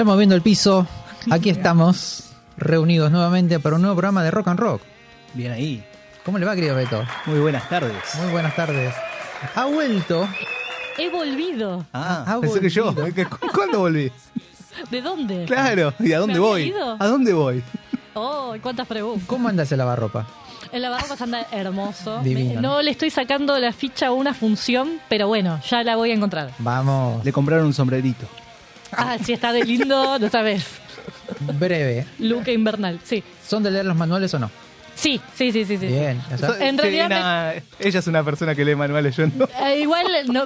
Ya moviendo el piso, aquí estamos reunidos nuevamente para un nuevo programa de Rock and Rock. Bien ahí. ¿Cómo le va, querido Beto? Muy buenas tardes. Muy buenas tardes. Ha vuelto. He volvido. Ah, Ha pensé que yo. volvido. ¿Qué- cu- ¿Cuándo volví? ¿De dónde? Claro. ¿Y a dónde ¿Me había voy? ido? ¿A dónde voy? Oh, cuántas preguntas. ¿Cómo anda ese lavarropa? El lavarropas anda hermoso. Divino. Me- no le estoy sacando la ficha a una función, pero bueno, ya la voy a encontrar. Vamos. Le compraron un sombrerito. Ah, si está de lindo, no sabes. Breve. Luque invernal, sí. ¿Son de leer los manuales o no? Sí, sí, sí, sí. sí. Bien. ya está. En Sí, realidad me- ella es una persona que lee manuales, yo no. Eh, igual, no,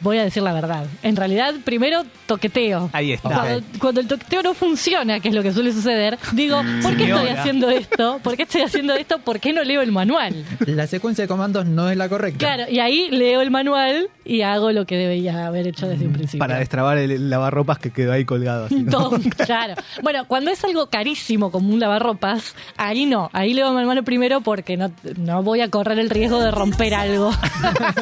voy a decir la verdad. En realidad, primero toqueteo. Ahí está. Cuando, cuando el toqueteo no funciona, que es lo que suele suceder, digo, ¿por qué estoy Señora. haciendo esto? ¿Por qué estoy haciendo esto? ¿Por qué no leo el manual? La secuencia de comandos no es la correcta. Claro, y ahí leo el manual y hago lo que debería haber hecho desde un principio. Para destrabar el, lavarropas que quedó ahí colgado. así, ¿no? Todo, claro. Bueno, cuando es algo carísimo como un lavarropas, ahí no, ahí leo el manual primero porque no, no voy a correr el riesgo de romper algo.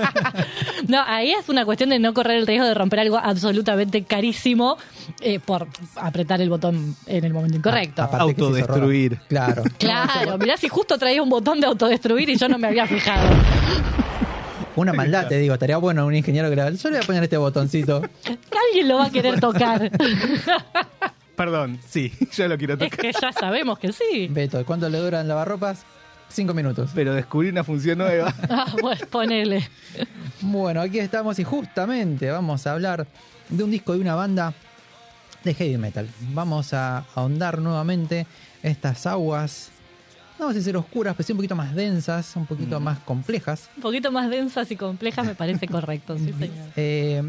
no, ahí es una cuestión de no correr el riesgo de romper algo absolutamente carísimo eh, por apretar el botón en el momento incorrecto. A- Autodestruir. Claro. Claro, mirá si justo traía un botón de autodestruir y yo no me había fijado. Una maldad, te digo. Estaría bueno un ingeniero que le yo le voy a poner este botoncito. Alguien lo va a querer tocar. Perdón, sí, yo lo quiero es tocar. que ya sabemos que sí. Beto, ¿cuánto le duran lavarropas? Cinco minutos. Pero descubrí una función nueva. Ah, bueno, ponele. Bueno, aquí estamos y justamente vamos a hablar de un disco de una banda de heavy metal. Vamos a ahondar nuevamente estas aguas, no vamos a decir oscuras, pero sí un poquito más densas, un poquito más complejas. Un poquito más densas y complejas me parece correcto, sí, señor. Eh,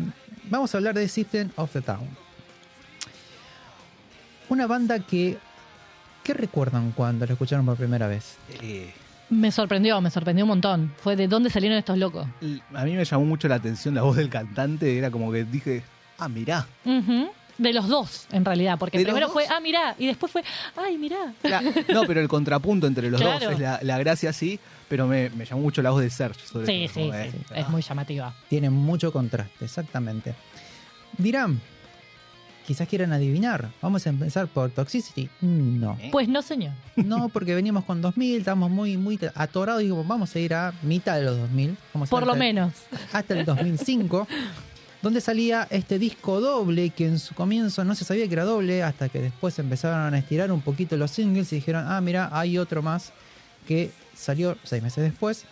vamos a hablar de System of the Town. Una banda que... ¿Qué recuerdan cuando la escucharon por primera vez? Eh, Me sorprendió, me sorprendió un montón. Fue de dónde salieron estos locos. a mí me llamó mucho la atención la voz del cantante. Era como que dije, ah, mirá. Ujú. De los dos, en realidad, porque ¿De los primero dos? fue, ah, mirá, y después fue, ay, mirá. La- no, pero el contrapunto entre los Claro. dos es la, la gracia sí, pero me, me llamó mucho la voz de Serge. Sobre Sí, todo, sí, como, sí, eh, es muy llamativa. Tiene mucho contraste, exactamente. Dirán, quizás quieran adivinar. Vamos a empezar por Toxicity. No. Pues no, señor. No, porque veníamos con 2000, estamos muy, muy atorados y dijimos, vamos a ir a mitad de los 2000. Vamos a Por ir lo hasta- menos. Hasta el 2005, donde salía este disco doble que en su comienzo no se sabía que era doble, hasta que después empezaron a estirar un poquito los singles y dijeron, ah, mira, hay otro más que salió seis meses después,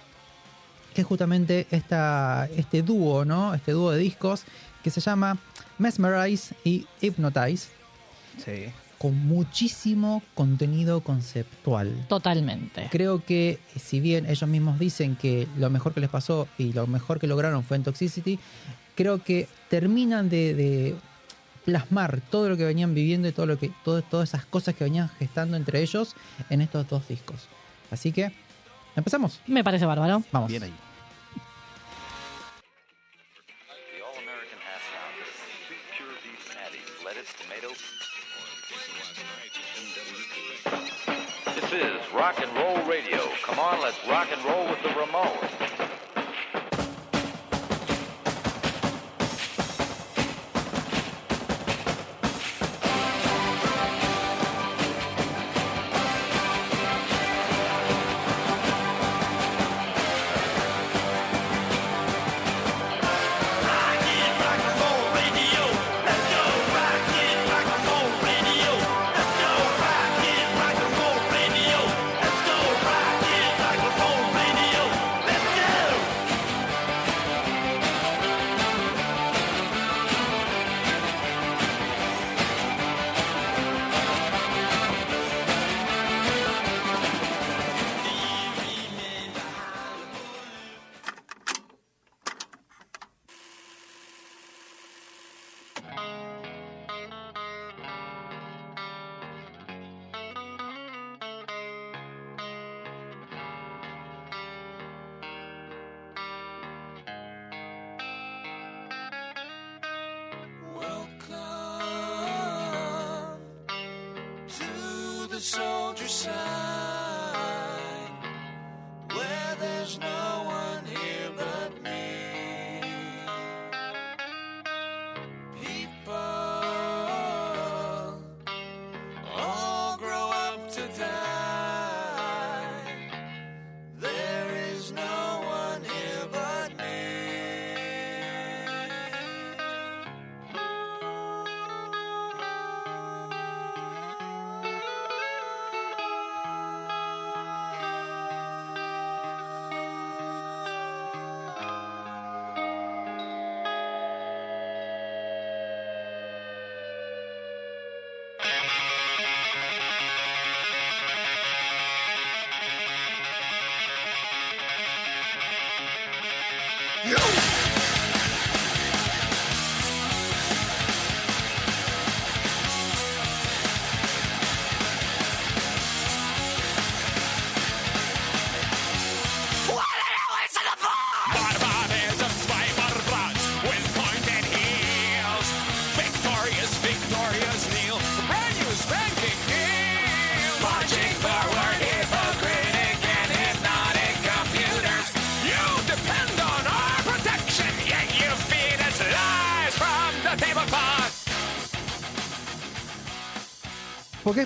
que es justamente esta, este dúo, ¿no? Este dúo de discos que se llama Mesmerize y Hypnotize, Sí. con muchísimo contenido conceptual. Totalmente. Creo que si bien ellos mismos dicen que lo mejor que les pasó y lo mejor que lograron fue en Toxicity, creo que terminan de, de plasmar todo lo que venían viviendo y todo lo que todo- todas esas cosas que venían gestando entre ellos en estos dos discos. Así que empezamos. Me parece bárbaro. Vamos. Bien ahí. This is rock and roll radio. Come on, let's rock and roll with the Ramones. To the soldier side,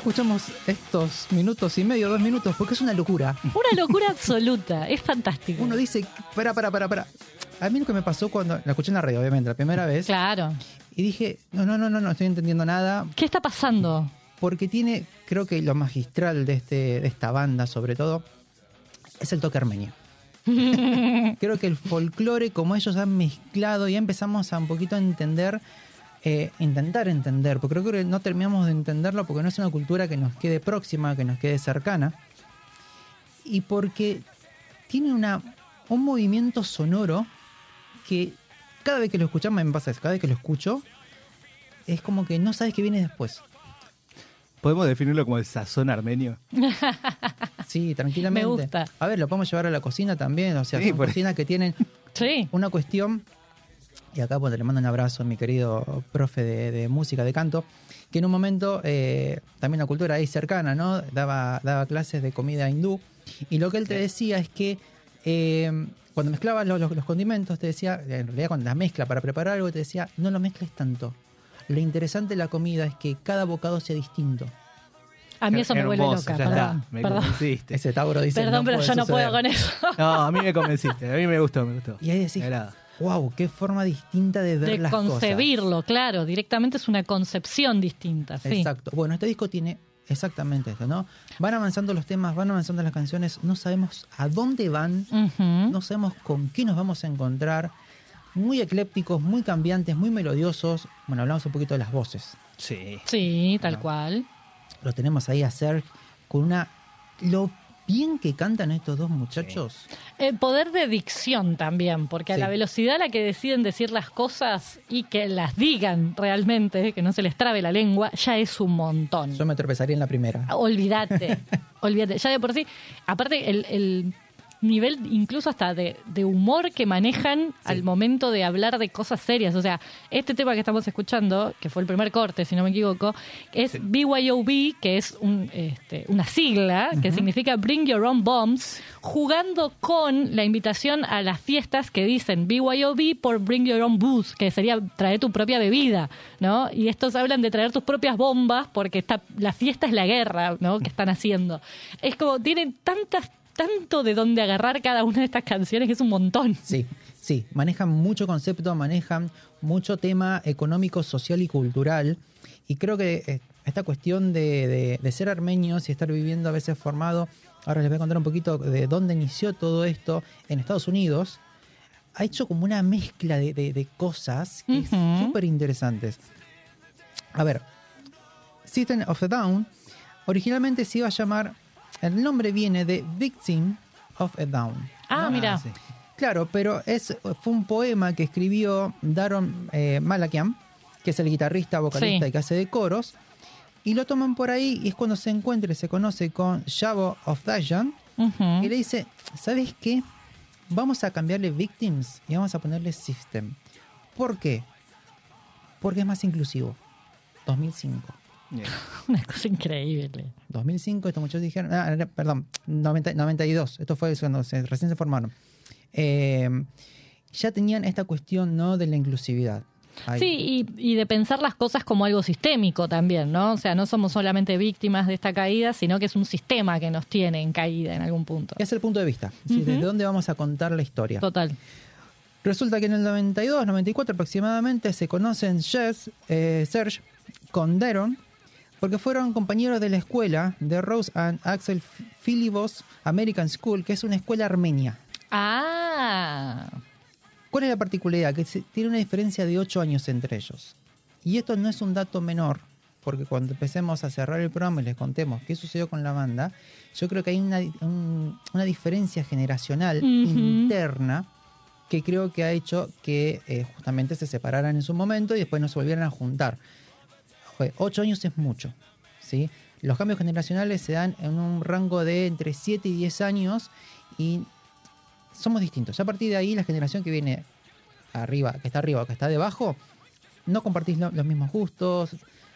escuchamos estos minutos y medio, dos minutos? Porque es una locura. Una locura absoluta, es fantástico. Uno dice, para, para, para, para. A mí lo que me pasó cuando la escuché en la radio, obviamente, la primera vez, Claro. y dije, no, no, no, no, no estoy entendiendo nada, ¿Qué está pasando? porque tiene, creo que lo magistral de, este, de esta banda, sobre todo, es el toque armenio. creo que el folclore, como ellos han mezclado, ya empezamos a un poquito a entender, eh, intentar entender, porque creo que no terminamos de entenderlo porque no es una cultura que nos quede próxima, que nos quede cercana, y porque tiene una, un movimiento sonoro que cada vez que lo escuchamos, me pasa eso, cada vez que lo escucho, es como que no sabes qué viene después. Podemos definirlo como el sazón armenio. Sí, tranquilamente. Me gusta. A ver, lo podemos llevar a la cocina también. O sea, Sí, son por- cocinas que tienen Sí. una cuestión. Y acá pues, le mando un abrazo a mi querido profe de, de música, de canto, que en un momento, eh, también la cultura ahí cercana, ¿no? Daba, daba clases de comida hindú. Y lo que él te decía es que eh, cuando mezclabas los, los- los condimentos, te decía, en realidad cuando las mezcla para preparar algo, te decía, no lo mezcles tanto. Lo interesante de la comida es que cada bocado sea distinto. A mí eso me vuelve Hermoso, loca, ya perdón. está, me perdón. convenciste. Ese Tauro dice, Perdón, pero puede yo no puedo suceder". con eso. No, a mí me convenciste, a mí me gustó, me gustó. Y ahí decís. Wow, qué forma distinta de ver De las cosas. concebirlo, claro. Directamente es una concepción distinta, sí. Exacto. Bueno, este disco tiene exactamente esto, ¿no? Van avanzando los temas, van avanzando las canciones, no sabemos a dónde van, no sabemos con qué nos vamos a encontrar. Muy eclépticos, muy cambiantes, muy melodiosos. Bueno, hablamos un poquito de las voces. Sí. Sí, tal cual. Lo tenemos ahí a Serge con una... Lo bien que cantan estos dos muchachos. Eh, poder de dicción también, porque a Sí. la velocidad a la que deciden decir las cosas y que las digan realmente, que no se les trabe la lengua, ya es un montón. Yo me tropezaría en la primera. Olvídate, olvídate. Ya de por sí, aparte el, el nivel incluso hasta de, de humor que manejan al momento de hablar de cosas serias. O sea, este tema que estamos escuchando, que fue el primer corte, si no me equivoco, es BYOB, que es un, este, una sigla que significa Bring Your Own Bombs, jugando con la invitación a las fiestas que dicen BYOB por Bring Your Own Booze, que sería traer tu propia bebida, ¿no? Y estos hablan de traer tus propias bombas porque está, la fiesta es la guerra, ¿no? Que están haciendo. Es como, tienen tantas, tanto de dónde agarrar cada una de estas canciones que es un montón. Sí, sí, manejan mucho concepto, manejan mucho tema económico, social y cultural. Y creo que eh, esta cuestión de, de- de ser armenios y estar viviendo a veces formado, ahora les voy a contar un poquito de dónde inició todo esto en Estados Unidos, ha hecho como una mezcla de, de- cosas que Ujú. súper interesantes. A ver, System of a Down originalmente se iba a llamar, el nombre viene de Victim of a Down. Ah, mira. sí. Claro, pero es, fue un poema que escribió Daron eh, Malakian que es el guitarrista, vocalista Sí. y que hace de coros. Y lo toman por ahí y es cuando se encuentra y se conoce con Shavo of Dayan Ujú. y le dice, ¿sabes qué? Vamos a cambiarle victims y vamos a ponerle system. ¿Por qué? Porque es más inclusivo. 2005. Una cosa increíble. 2005, estos muchachos dijeron, ah, perdón, 90 92, esto fue cuando se, recién se formaron. Eh, ya tenían esta cuestión ¿no? de la inclusividad. Ahí. Sí, y, y de pensar las cosas como algo sistémico también, ¿no? O sea, no somos solamente víctimas de esta caída, sino que es un sistema que nos tiene en caída en algún punto. Es el punto de vista. Ujú. desde dónde vamos a contar la historia. Total. Resulta que en el 92, 94 aproximadamente se conocen Jess, eh, Serge con Deron porque fueron compañeros de la escuela de Rose and Axel Philibos American School, que es una escuela armenia. Ah, ¿Cuál es la particularidad? Que tiene una diferencia de 8 años entre ellos. Y esto no es un dato menor, porque cuando empecemos a cerrar el programa y les contemos qué sucedió con la banda, yo creo que hay una, un- una diferencia generacional interna que creo que ha hecho que eh, justamente se separaran en su momento y después no se volvieran a juntar. Joder, Ocho años es mucho, ¿sí? Los cambios generacionales se dan en un rango de entre 7 y 10 años y somos distintos. A partir de ahí, la generación que viene arriba, que está arriba o que está debajo, no compartís lo- los mismos gustos,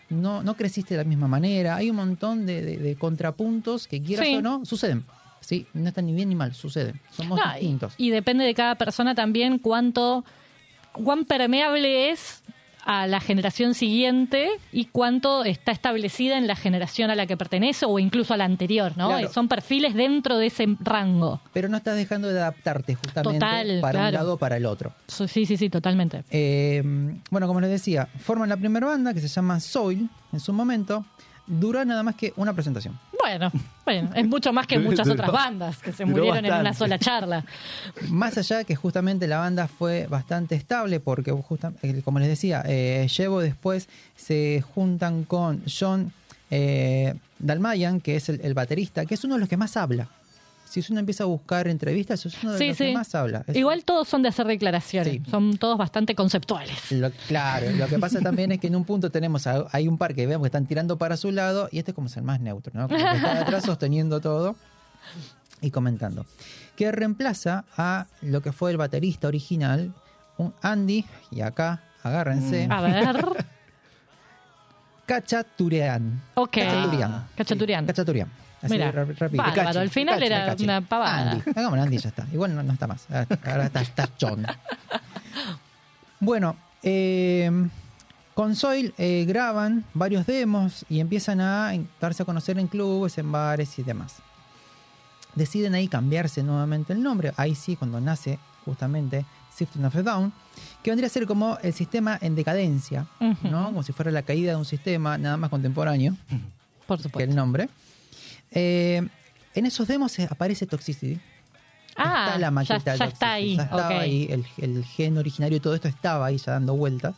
no, no creciste de la misma manera. Hay un montón de, de- de contrapuntos que quieras Sí. o no, suceden. Sí, no están ni bien ni mal, suceden. Somos No, y- distintos. Y, depende de cada persona también cuánto, cuán permeable es a la generación siguiente y cuánto está establecida en la generación a la que pertenece o incluso a la anterior, ¿no? Claro. Son perfiles dentro de ese rango. Pero no estás dejando de adaptarte justamente Total, para un lado o para el otro. Sí, sí, sí, totalmente. Eh, bueno, como les decía, forman la primera banda que se llama Soil en su momento. Duró nada más que una presentación. Bueno, bueno, es mucho más que muchas Duró- otras bandas que se murieron en una sola charla. Más allá que justamente la banda fue bastante estable porque, eh, como les decía, eh, Llevo después se juntan con John eh, Dalmayan, que es el, el baterista, que es uno de los que más habla. Si uno empieza a buscar entrevistas, es uno de Sí, los sí. que más habla. Es- Igual todos son de hacer declaraciones, Sí. son todos bastante conceptuales. Lo- claro, lo que pasa también es que en un punto tenemos, a- hay un par que vemos que están tirando para su lado y este es como ser más neutro, ¿no? Como que está atrás sosteniendo todo y comentando. Que reemplaza a lo que fue el baterista original, un Andy, y acá, agárrense, A ver, Cachaturian. ok. Cachaturian. Cachaturian. Cachaturian. Así Mira, bárbaro, al final era una pavada. Andy, hagámoslo Andy ya está. Igual no, no está más. Ahora ahora está, está John. Bueno, eh, con Soil eh, graban varios demos y empiezan a darse a conocer en clubes, en bares y demás. Deciden ahí cambiarse nuevamente el nombre. Ahí sí, cuando nace justamente Sifting of the Down, que vendría a ser como el sistema en decadencia. ¿no? Como si fuera la caída de un sistema nada más contemporáneo Por que supuesto. el nombre. Eh, en esos demos aparece Toxicity. Ah, está la ya, maqueta ya de Toxicity, está ahí. ya estaba ahí, el, el gen originario y todo esto estaba ahí ya dando vueltas.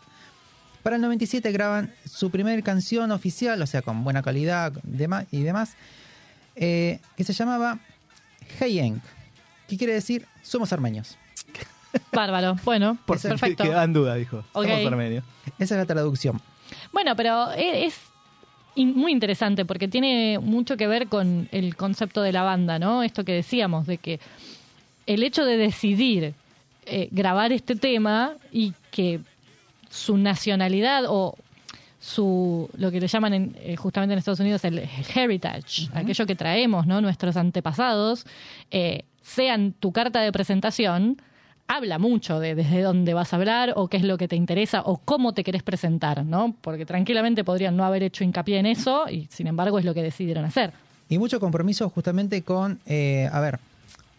Para el 97 graban su primer canción oficial, o sea, con buena calidad y demás, eh, que se llamaba Hey Enk, que quiere decir Somos armenios. Bárbaro. Bueno, Por perfecto. quedaba en duda, dijo. Somos armenios. Esa es la traducción. Bueno, pero e- es in- muy interesante porque tiene mucho que ver con el concepto de la banda, ¿no? Esto que decíamos, de que el hecho de decidir eh, grabar este tema y que su nacionalidad o su lo que le llaman en- eh, justamente en Estados Unidos el heritage, aquello que traemos, ¿no? Nuestros antepasados, eh, sean tu carta de presentación, habla mucho de desde dónde vas a hablar o qué es lo que te interesa o cómo te querés presentar, ¿no? Porque tranquilamente podrían no haber hecho hincapié en eso y sin embargo es lo que decidieron hacer. Y mucho compromiso justamente con, eh, a ver,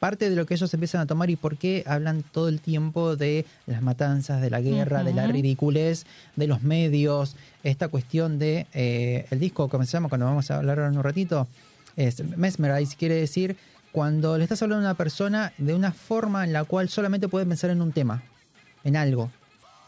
parte de lo que ellos empiezan a tomar y por qué hablan todo el tiempo de las matanzas, de la guerra, de la ridiculez, de los medios, esta cuestión de eh, el disco, como se llama, cuando vamos a hablar ahora en un ratito, es mesmerize, quiere decir cuando le estás hablando a una persona de una forma en la cual solamente puede pensar en un tema, en algo.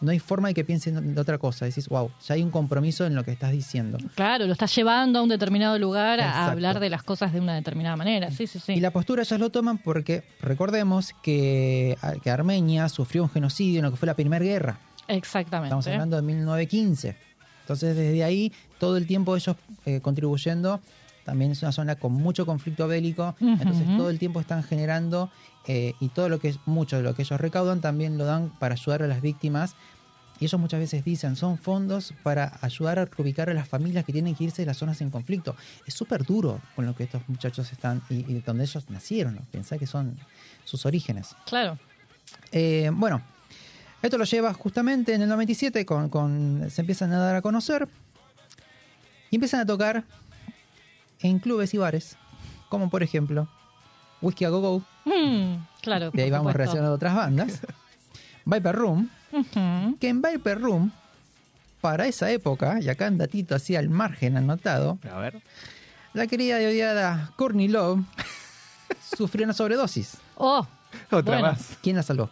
No hay forma de que piense en otra cosa. Decís, wow, ya hay un compromiso en lo que estás diciendo. Claro, lo estás llevando a un determinado lugar a- hablar de las cosas de una determinada manera. Sí, sí, sí. Y la postura ellos lo toman porque recordemos que, que Armenia sufrió un genocidio en lo que fue la Primera Guerra. Exactamente. Estamos hablando de 1915. Entonces, desde ahí, todo el tiempo ellos eh, contribuyendo. También es una zona con mucho conflicto bélico. Entonces, todo el tiempo están generando eh, y todo lo que es mucho de lo que ellos recaudan también lo dan para ayudar a las víctimas. Y ellos muchas veces dicen, son fondos para ayudar a reubicar a las familias que tienen que irse de las zonas en conflicto. Es súper duro con lo que estos muchachos están y, y donde ellos nacieron. ¿no? Pensá que son sus orígenes. Claro. Eh, bueno, esto lo lleva justamente en el 97, con, con- se empiezan a dar a conocer y empiezan a tocar en clubes y bares, como por ejemplo Whiskey a Go Go, Mm, claro. de ahí vamos supuesto. relacionando a otras bandas, Viper Room, que en Viper Room, para esa época, y acá en datito así al margen anotado, A ver. la querida y odiada Courtney Love sufrió una sobredosis. Oh, Otra Bueno. más. ¿Quién la salvó?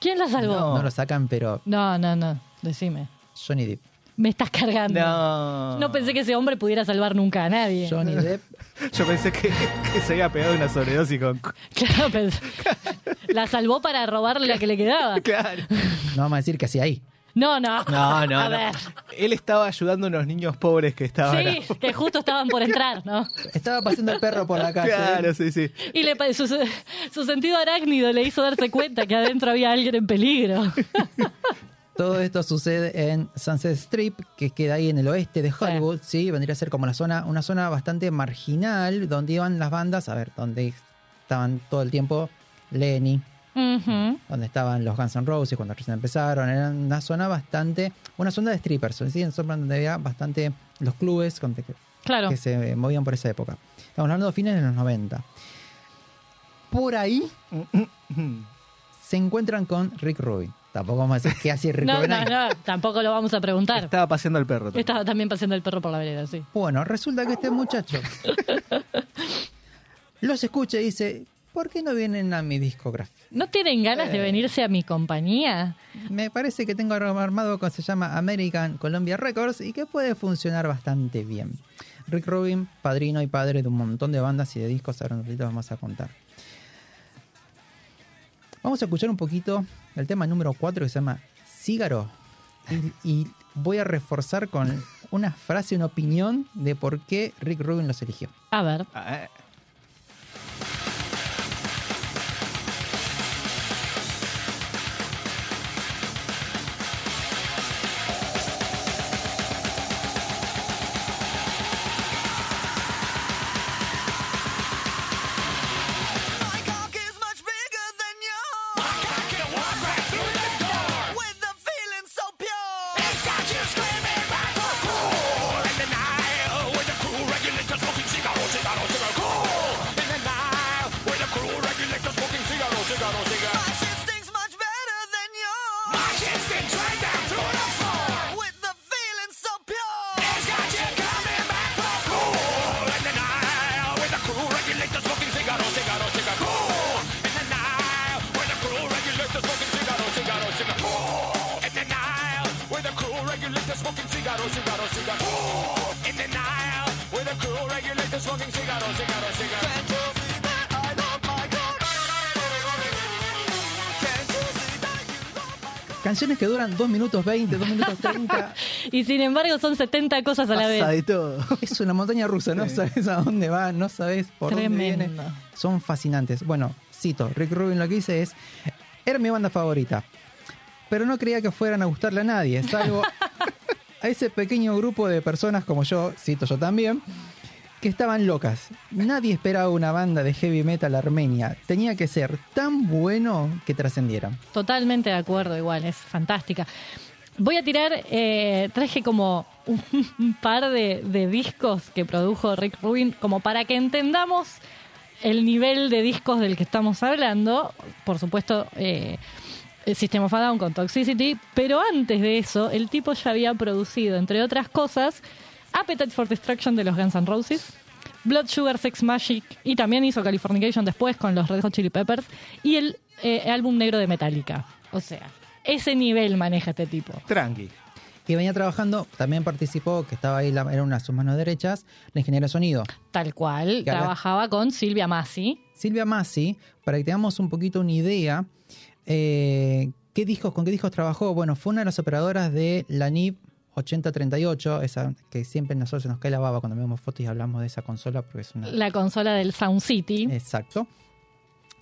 ¿quién la salvó? No lo sacan, pero No, no, no. Decime. Johnny Depp. Me estás cargando. No. No pensé que ese hombre pudiera salvar nunca a nadie. Johnny Depp Yo pensé que, que se había pegado una sobredosis con. Claro, pensé- La salvó para robarle la que le quedaba. Claro. No vamos a decir que así ahí. No, no. No, no, A no. ver. Él estaba ayudando a unos niños pobres que estaban. Sí, que justo estaban por entrar, ¿no? Estaba paseando el perro por la calle. Claro, sí, sí. Y le, pa- su, su sentido arácnido le hizo darse cuenta que adentro había alguien en peligro. Todo esto sucede en Sunset Strip, que queda ahí en el oeste de Hollywood, sí, vendría a ser como la zona, una zona bastante marginal, donde iban las bandas, a ver, donde estaban todo el tiempo Lenny, donde estaban los Guns N' Roses cuando recién empezaron, era una zona bastante, una zona de strippers, ¿sí? una zona donde había bastante los clubes con- que, Claro. que se movían por esa época. Estamos hablando de fines de los 90. Por ahí se encuentran con Rick Rubin. Tampoco vamos a decir qué hace Rick No, Rubin no, no, tampoco lo vamos a preguntar. Estaba paseando al perro. también. Estaba también paseando el perro por la vereda, sí. Bueno, resulta que este muchacho los escucha y dice, ¿por qué no vienen a mi discografía? ¿No tienen ganas Eh. de venirse a mi compañía? Me parece que tengo algo armado que se llama American Columbia Records y que puede funcionar bastante bien. Rick Rubin, padrino y padre de un montón de bandas y de discos, ahora ratito vamos a contar. Vamos a escuchar un poquito el tema número 4 que se llama Cígaro. Y, y voy a reforzar con una frase, una opinión de por qué Rick Rubin los eligió. A ver. Ah, eh. Que duran 2 minutos 20, 2 minutos 30. Y sin embargo son 70 cosas a la vez. de todo. Es una montaña rusa, no sabes a dónde va, no sabes por dónde Tremendo. viene. Son fascinantes. Bueno, cito, Rick Rubin lo que dice es, era mi banda favorita, pero no creía que fueran a gustarle a nadie, salvo a ese pequeño grupo de personas como yo, cito yo también, que estaban locas. Nadie esperaba una banda de heavy metal armenia. Tenía que ser tan bueno que trascendiera. Totalmente de acuerdo, igual, es fantástica. Voy a tirar, eh, traje como un, par de, discos que produjo Rick Rubin, como para que entendamos el nivel de discos del que estamos hablando. Por supuesto, eh, el System of a con Toxicity, pero antes de eso, el tipo ya había producido, entre otras cosas, Appetite for Destruction de los Guns N' Roses, Blood Sugar Sex Magic, y también hizo Californication después con los Red Hot Chili Peppers, y el eh, álbum negro de Metallica. O sea, ese nivel maneja este tipo. Tranqui. Y venía trabajando, también participó, que estaba ahí, la- era una de sus manos derechas, la ingeniera de sonido. Tal cual, Que trabajaba con Silvia Massi. Silvia Massi, para que tengamos un poquito una idea, eh, ¿Qué discos, ¿Con qué discos trabajó? Bueno, fue una de las operadoras de la NIP 8038, esa que siempre nosotros se nos cae la baba cuando vemos fotos y hablamos de esa consola porque es una... La consola del Sound City. Exacto.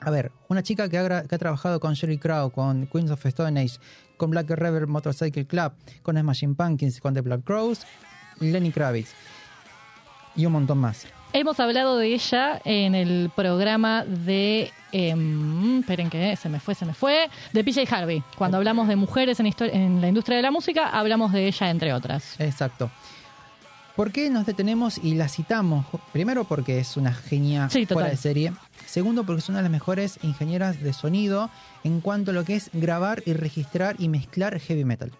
A ver, una chica que ha, que ha trabajado con Sherry Crow, con Queens of Stone Age, con Black Rebel Motorcycle Club, con Smashing Pumpkins, con The Black Crows, Lenny Kravitz y un montón más. Hemos hablado de ella en el programa de. em, esperen que se me fue, se me fue. De PJ Harvey. Cuando hablamos de mujeres en, en la industria de la música, hablamos de ella, entre otras. Exacto. ¿Por qué nos detenemos y la citamos? Primero porque es una genia Sí, fuera de serie. Segundo porque es una de las mejores ingenieras de sonido en cuanto a lo que es grabar y registrar y mezclar heavy metal.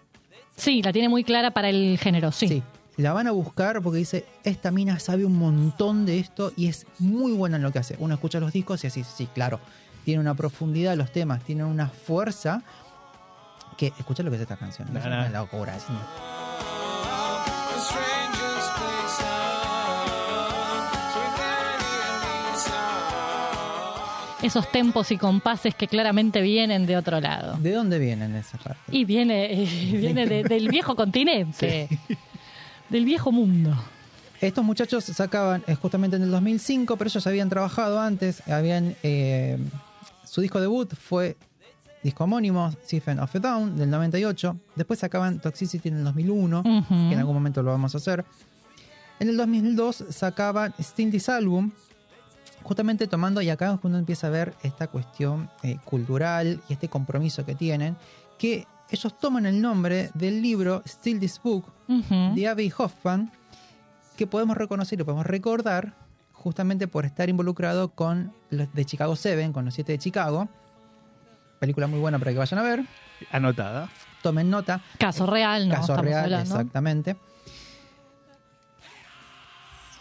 Sí, la tiene muy clara para el género, sí. Sí. La van a buscar porque dice, esta mina sabe un montón de esto y es muy buena en lo que hace. Uno escucha los discos y así, sí, claro, tiene una profundidad los temas, tienen una fuerza que, escucha lo que es esta canción, es No, una no. locura. es una- Esos tempos y compases que claramente vienen de otro lado. ¿De dónde vienen esas partes? Y viene, viene de- del viejo continente. Del viejo mundo. Estos muchachos sacaban eh, justamente en el 2005, pero ellos habían trabajado antes, habían eh, su disco debut fue disco homónimo, Siphon of a Down, del 98. Después sacaban Toxicity en el 2001, Ujú. que en algún momento lo vamos a hacer. En el 2002 sacaban Still This Album, justamente tomando, y acá es cuando empieza a ver esta cuestión eh, cultural y este compromiso que tienen, que ellos toman el nombre del libro Still This Book de Abbey Hoffman, que podemos reconocer y podemos recordar justamente por estar involucrado con los de Chicago 7, con los 7 de Chicago. Película muy buena para que vayan a ver. Anotada. Tomen nota. Caso real, ¿no? Caso Estamos real, hablando. exactamente.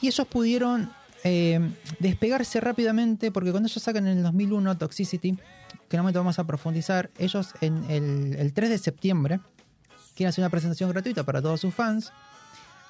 Y ellos pudieron eh, despegarse rápidamente porque cuando ellos sacan en el 2001 Toxicity, que en un momento vamos a profundizar, ellos en el, el 3 de septiembre quieren hacer una presentación gratuita para todos sus fans.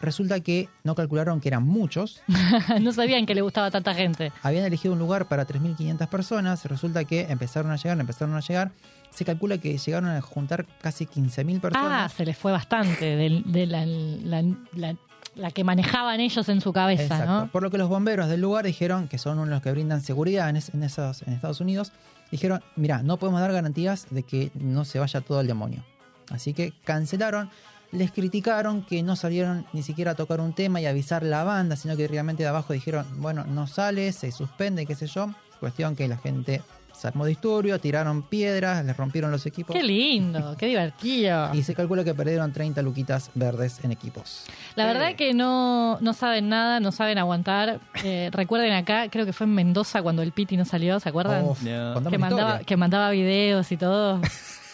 Resulta que no calcularon que eran muchos. no sabían que le gustaba tanta gente. Habían elegido un lugar para 3.500 personas. Resulta que empezaron a llegar, empezaron a llegar. Se calcula que llegaron a juntar casi 15.000 Ah, personas. se les fue bastante de, de la, la- la- la que manejaban ellos en su cabeza, Exacto. ¿no? Por lo que los bomberos del lugar dijeron, que son uno de los que brindan seguridad en, es- en esos, en Estados Unidos, dijeron, mira, no podemos dar garantías de que no se vaya todo el demonio. Así que cancelaron, les criticaron que no salieron ni siquiera a tocar un tema y avisar la banda, sino que realmente de abajo dijeron, bueno, no sale, se suspende, qué sé yo. Cuestión que la gente se armó disturbio, tiraron piedras, les rompieron los equipos. Qué lindo, qué divertido. Y se calcula que perdieron 30 luquitas verdes en equipos. La verdad que no, no saben nada, no saben aguantar. Eh, recuerden acá, creo que fue en Mendoza cuando el Piti no salió, ¿se acuerdan? Uf, No. contame que, mandaba, historia. que mandaba videos y todo.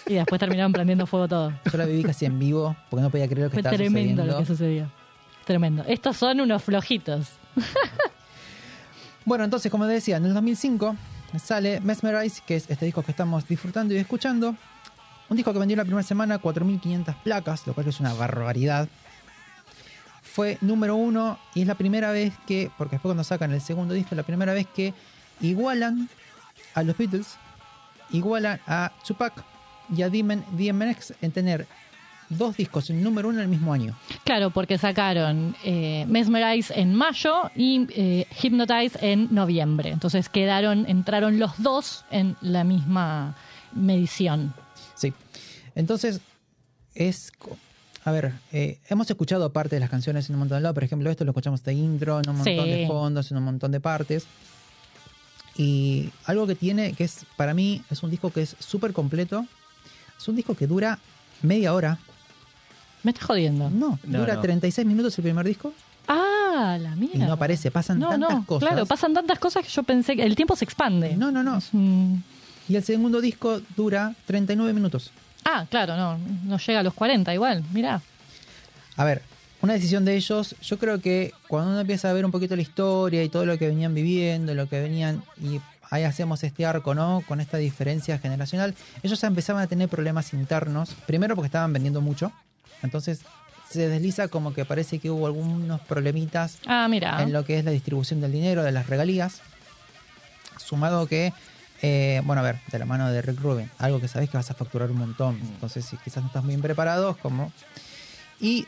Y después terminaron prendiendo fuego todo. Yo la viví casi en vivo porque no podía creer lo que Fue estaba tremendo sucediendo. lo que sucedió. Tremendo. Estos son unos flojitos. Bueno, entonces, como decía, en el 2005 sale Mesmerize, que es este disco que estamos disfrutando y escuchando. Un disco que vendió la primera semana 4.500 placas, lo cual es una barbaridad. Fue número uno y es la primera vez que, porque después cuando sacan el segundo disco, la primera vez que igualan a los Beatles, igualan a Tupac y a DMX DMX en tener dos discos en número uno en el mismo año. Claro, porque sacaron eh, Mesmerize en mayo y eh, Hypnotize en noviembre. Entonces quedaron, entraron los dos en la misma medición. Sí. Entonces, es. A ver, eh, hemos escuchado parte de las canciones en un montón de lados. Por ejemplo, esto lo escuchamos de intro, en un montón Sí. de fondos, en un montón de partes. Y algo que tiene, que es para mí, es un disco que es súper completo. Es un disco que dura media hora. Me estás jodiendo. No, No, dura no. 36 minutos el primer disco. Ah, la mierda. Y no aparece, pasan No, tantas no, cosas. claro, pasan tantas cosas que yo pensé que el tiempo se expande. No, no, no. Un- Y el segundo disco dura 39 minutos. Ah, claro, no, no llega a los 40 igual, mirá. A ver, una decisión de ellos, yo creo que cuando uno empieza a ver un poquito la historia y todo lo que venían viviendo, lo que venían, y ahí hacemos este arco, ¿no? Con esta diferencia generacional, ellos ya empezaban a tener problemas internos, primero porque estaban vendiendo mucho, entonces se desliza como que parece que hubo algunos problemitas Ah, mira. en lo que es la distribución del dinero, de las regalías, sumado que Eh, bueno, a ver, de la mano de Rick Rubin, algo que sabes que vas a facturar un montón. Entonces, si quizás no estás muy bien preparado, es como. Y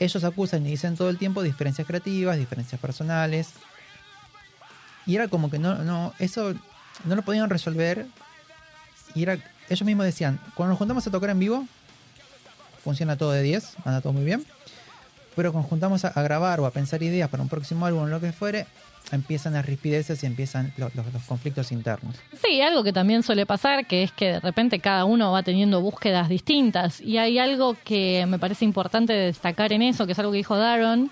ellos acusan y dicen todo el tiempo diferencias creativas, diferencias personales. Y era como que no, no, eso no lo podían resolver. Y era, ellos mismos decían, cuando nos juntamos a tocar en vivo, funciona todo de 10, anda todo muy bien. Pero cuando juntamos a, grabar o a pensar ideas para un próximo álbum o lo que fuere, empiezan las rispideces y empiezan lo- los- conflictos internos. Sí, algo que también suele pasar, que es que de repente cada uno va teniendo búsquedas distintas. Y hay algo que me parece importante destacar en eso, que es algo que dijo Daron,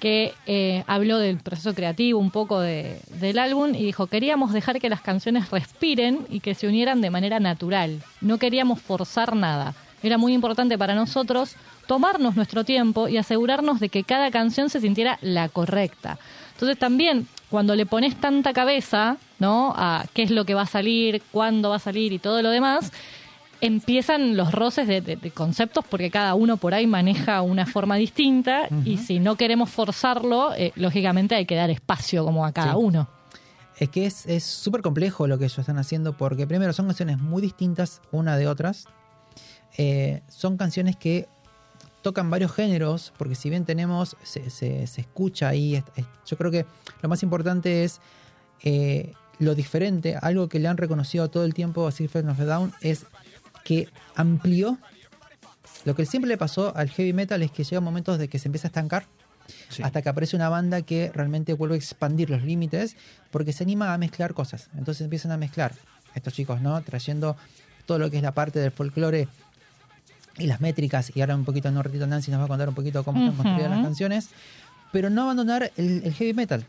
que eh, habló del proceso creativo un poco de- del álbum y dijo, queríamos dejar que las canciones respiren y que se unieran de manera natural. No queríamos forzar nada. Era muy importante para nosotros tomarnos nuestro tiempo y asegurarnos de que cada canción se sintiera la correcta. Entonces también cuando le pones tanta cabeza, ¿no? A qué es lo que va a salir, cuándo va a salir y todo lo demás, empiezan los roces de, de- de conceptos porque cada uno por ahí maneja una forma distinta y si no queremos forzarlo, eh, lógicamente hay que dar espacio como a cada Sí. uno. Es que es es súper complejo lo que ellos están haciendo porque primero son canciones muy distintas una de otras. Eh, son canciones que tocan varios géneros, porque si bien tenemos, se, se- se escucha ahí, es- es- yo creo que lo más importante es eh, lo diferente, algo que le han reconocido todo el tiempo a System of a Down es que amplió lo que siempre le pasó al heavy metal es que llega momentos de que se empieza a estancar Sí. hasta que aparece una banda que realmente vuelve a expandir los límites porque se anima a mezclar cosas. Entonces empiezan a mezclar estos chicos, ¿no? Trayendo todo lo que es la parte del folclore y las métricas. Y ahora un poquito no ratito Nancy nos va a contar un poquito cómo están Ujú. construidas las canciones. Pero no abandonar el, el heavy metal.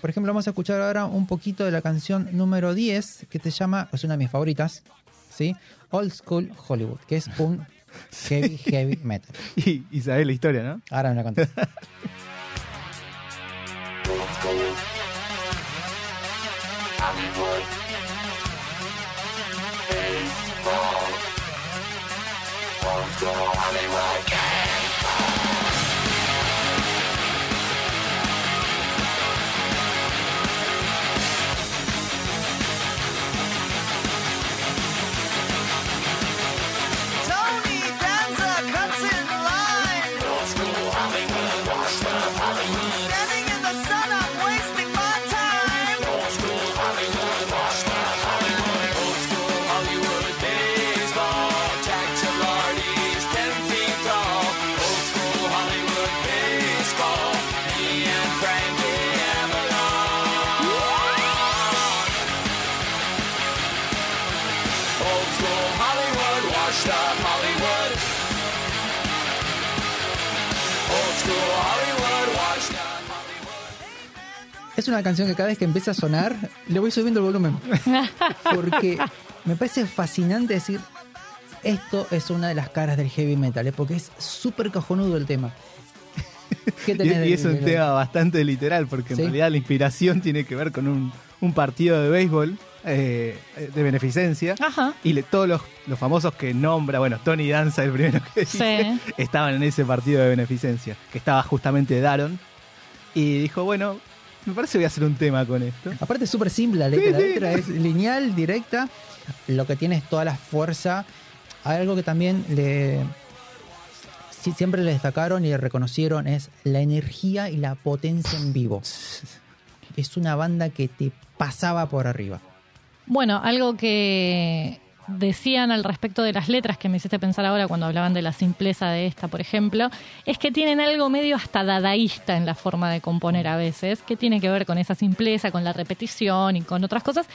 Por ejemplo, vamos a escuchar ahora un poquito de la canción número 10 que se llama, es una de mis favoritas, ¿sí? Old School Hollywood, que es un heavy, heavy metal. Y, y sabés la historia, ¿no? Ahora me la conté. Tony una canción que cada vez que empieza a sonar, le voy subiendo el volumen. Porque me parece fascinante decir, esto es una de las caras del heavy metal, ¿eh? porque es súper cojonudo el tema. ¿Qué Y, tenés de- y es un de- tema bastante literal, porque en Sí. realidad la inspiración tiene que ver con un, un partido de béisbol eh, de beneficencia. Ajá. Y le- todos los, los famosos que nombra, bueno, Tony Danza, el primero que dice, Sí. estaban en ese partido de beneficencia, que estaba justamente Daron. Y dijo, bueno, me parece que voy a hacer un tema con esto. Aparte es súper simple la letra, la letra es lineal, directa, lo que tiene es toda la fuerza. Hay algo que también le sí, siempre le destacaron y le reconocieron es la energía y la potencia en vivo. Es una banda que te pasaba por arriba. Bueno, algo que decían al respecto de las letras que me hiciste pensar ahora cuando hablaban de la simpleza de esta, por ejemplo, es que tienen algo medio hasta dadaísta en la forma de componer a veces, que tiene que ver con esa simpleza, con la repetición y con otras cosas,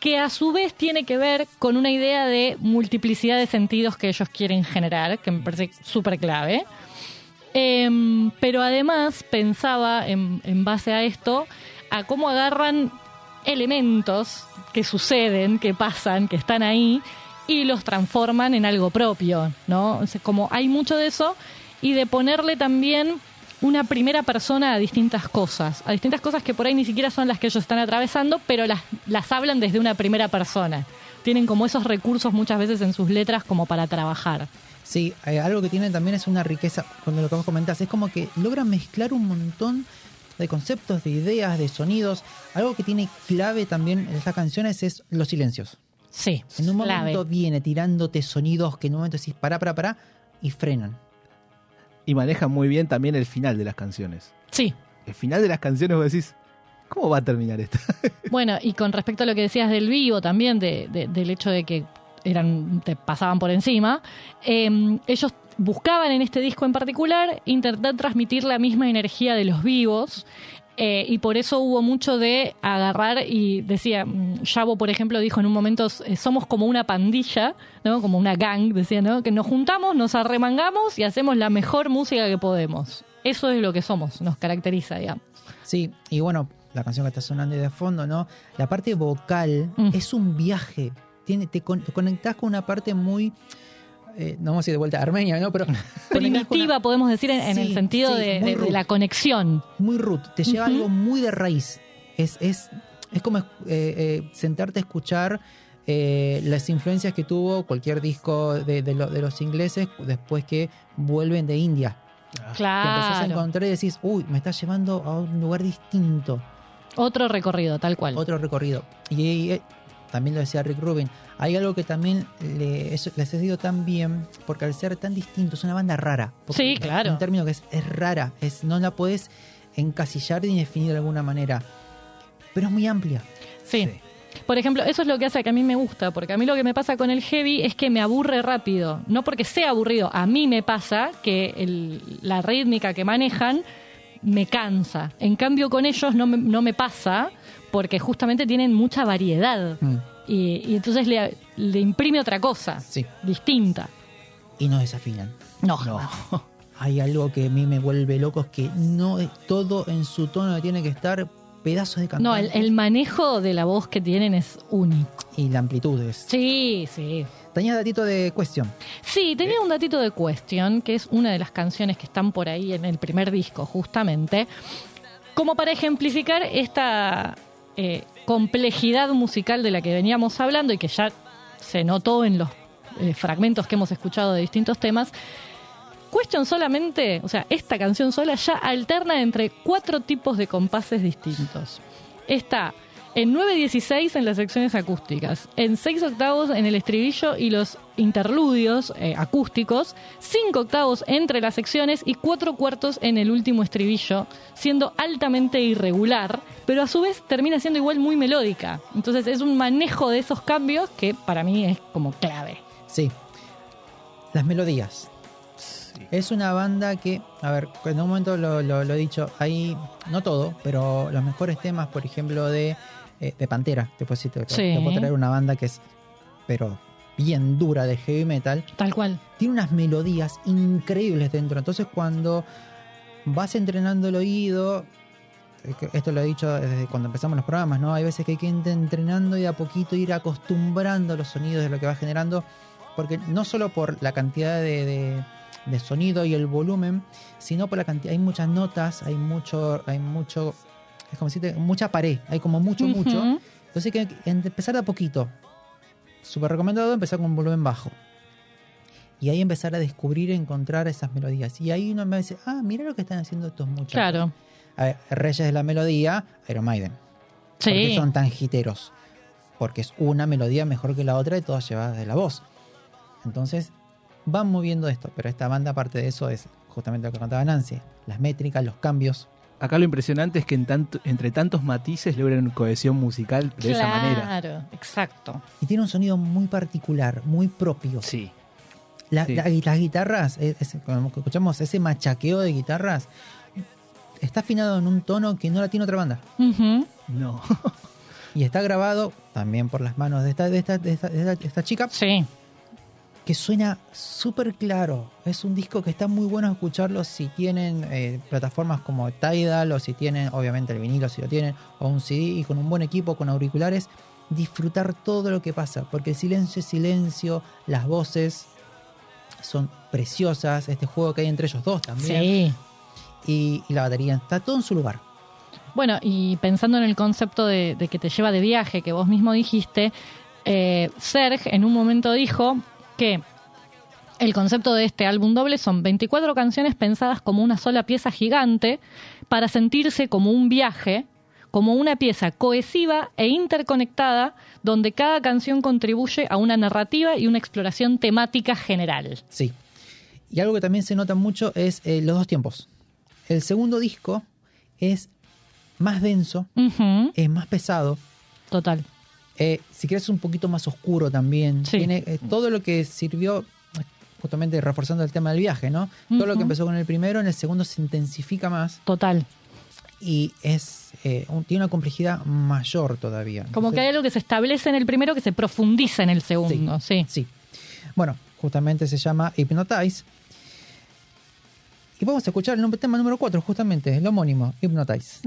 que a su vez tiene que ver con una idea de multiplicidad de sentidos que ellos quieren generar, que me parece súper clave. Em, pero además pensaba en, en base a esto, a cómo agarran elementos que suceden, que pasan, que están ahí, y los transforman en algo propio, ¿no? O como hay mucho de eso, y de ponerle también una primera persona a distintas cosas, a distintas cosas que por ahí ni siquiera son las que ellos están atravesando, pero las, las hablan desde una primera persona. Tienen como esos recursos muchas veces en sus letras como para trabajar. Sí, eh, algo que tienen también es una riqueza, cuando lo que vos comentás, es como que logran mezclar un montón de conceptos, de ideas, de sonidos. Algo que tiene clave también en estas canciones es los silencios. Sí, En un clave. momento viene tirándote sonidos que en un momento decís pará, pará, pará y frenan. Y manejan muy bien también el final de las canciones. Sí. El final de las canciones vos decís, ¿cómo va a terminar esto? Bueno, y con respecto a lo que decías del vivo también, de- de- del hecho de que eran te pasaban por encima, eh, ellos buscaban en este disco en particular intentar transmitir la misma energía de los vivos. eh, y por eso hubo mucho de agarrar y decía, mm, Yabo, por ejemplo, dijo en un momento, eh, somos como una pandilla, ¿no? como una gang, decía, ¿no? que nos juntamos, nos arremangamos y hacemos la mejor música que podemos. Eso es lo que somos, nos caracteriza, digamos. Sí, y bueno, la canción que está sonando de fondo, ¿no? La parte vocal Mm. es un viaje. Tiene, te, con- te conectás con una parte muy. Eh, no vamos a ir de vuelta a Armenia, ¿no? Pero. Primitiva, una- podemos decir, en, el sentido sí, de, la conexión. muy root, te lleva algo muy de raíz. Es, es, es como eh, eh, sentarte a escuchar las influencias que tuvo cualquier disco de, de lo- de los ingleses después que vuelven de India. Te empezás a Claro. encontrar y decís, uy, me está llevando a un lugar distinto, Otro recorrido, tal cual. otro recorrido. Y, eh, también lo decía Rick Rubin, hay algo que también le, eso- les ha sido tan bien, porque al ser tan distinto, es una banda rara. Porque Sí, claro. Un término que es, es rara, es, no la puedes encasillar ni definir de alguna manera, pero es muy amplia. Sí. Por ejemplo, eso es lo que hace que a mí me gusta, porque a mí lo que me pasa con el heavy es que me aburre rápido. No porque sea aburrido, a mí me pasa que el- la rítmica que manejan me cansa. En cambio, con ellos no me, no me pasa porque justamente tienen mucha variedad. Mm, Y, y entonces le, le imprime otra cosa, sí, distinta. y no desafinan. No, No. Hay algo que a mí me vuelve loco, es que no es todo en su tono que tiene que estar pedazos de No, el, manejo de la voz que tienen es único. y la amplitud es. Sí, sí. Tenías datito de cuestión. Sí, tenía un datito de Question, que es una de las canciones que están por ahí en el primer disco, justamente, como para ejemplificar esta eh, complejidad musical de la que veníamos hablando y que ya se notó en los eh, fragmentos que hemos escuchado de distintos temas. Question solamente, o sea, esta canción sola ya alterna entre cuatro tipos de compases distintos. Está en 9.16 en las secciones acústicas, en 6 octavos en el estribillo y los interludios eh, acústicos, 5 octavos entre las secciones y 4 cuartos en el último estribillo, siendo altamente irregular, pero a su vez termina siendo igual muy melódica. Entonces es un manejo de esos cambios que para mí es como clave. Sí. Las melodías. Es una banda que, a ver, en un momento lo, lo- lo he dicho, hay, no todo, pero los mejores temas, por ejemplo, de, eh, de Pantera. Te puedo, decir, te, te Sí. puedo traer una banda que es, pero bien dura de heavy metal. Tal cual. Tiene unas melodías increíbles dentro. Entonces, cuando vas entrenando el oído, esto lo he dicho desde cuando empezamos los programas, ¿no? Hay veces que hay que ir entrenando y a poquito ir acostumbrando los sonidos de lo que va generando, porque no solo por la cantidad de, de- de sonido y el volumen, sino por la cantidad, hay muchas notas, hay mucho, hay mucho, es como decirte, mucha pared, hay como mucho, mucho. Entonces hay que empezar de a poquito. Súper recomendado empezar con un volumen bajo. Y ahí empezar a descubrir, encontrar esas melodías. Y ahí uno me dice, ah, mira lo que están haciendo estos muchachos. Claro. A ver, Reyes de la Melodía, Iron Maiden. ¿Por qué Sí. son tan jiteros? Porque es una melodía mejor que la otra y todas llevadas de la voz. Entonces, van moviendo esto. Pero esta banda, aparte de eso, es justamente lo que contaba Nancy. Las métricas, los cambios. Acá lo impresionante es que en tanto, entre tantos matices logran cohesión musical de esa manera. Claro, exacto. Y tiene un sonido muy particular, muy propio. Sí. La- Sí. la- las guitarras, es- es- como escuchamos ese machaqueo de guitarras, está afinado en un tono que no la tiene otra banda. No. Y está grabado también por las manos de esta, de esta, de esta, de esta- de esta chica, Sí. Que suena súper claro. Es un disco que está muy bueno escucharlo si tienen eh, plataformas como Tidal o si tienen, obviamente, el vinilo, si lo tienen, o un CD y con un buen equipo, con auriculares, disfrutar todo lo que pasa, porque el silencio es silencio, las voces son preciosas, este juego que hay entre ellos dos también, Sí. y, y la batería está todo en su lugar. Bueno, y pensando en el concepto de, de que te lleva de viaje, que vos mismo dijiste, eh, Serg en un momento dijo que El concepto de este álbum doble son 24 canciones pensadas como una sola pieza gigante para sentirse como un viaje, como una pieza cohesiva e interconectada donde cada canción contribuye a una narrativa y una exploración temática general. Sí. Y algo que también se nota mucho es eh, los dos tiempos. El segundo disco es más denso, es más pesado. Total. Eh, si quieres un poquito más oscuro también. Sí. Tiene eh, todo lo que sirvió, justamente reforzando el tema del viaje, ¿no? Todo lo que empezó con el primero, en el segundo se intensifica más Total. y es eh, un- tiene una complejidad mayor todavía. Como que hay algo que se establece en el primero que se profundiza en el segundo. Sí. Sí. Bueno, justamente se llama Hypnotize. Y vamos a escuchar el tema número 4, justamente, el homónimo, Hypnotize.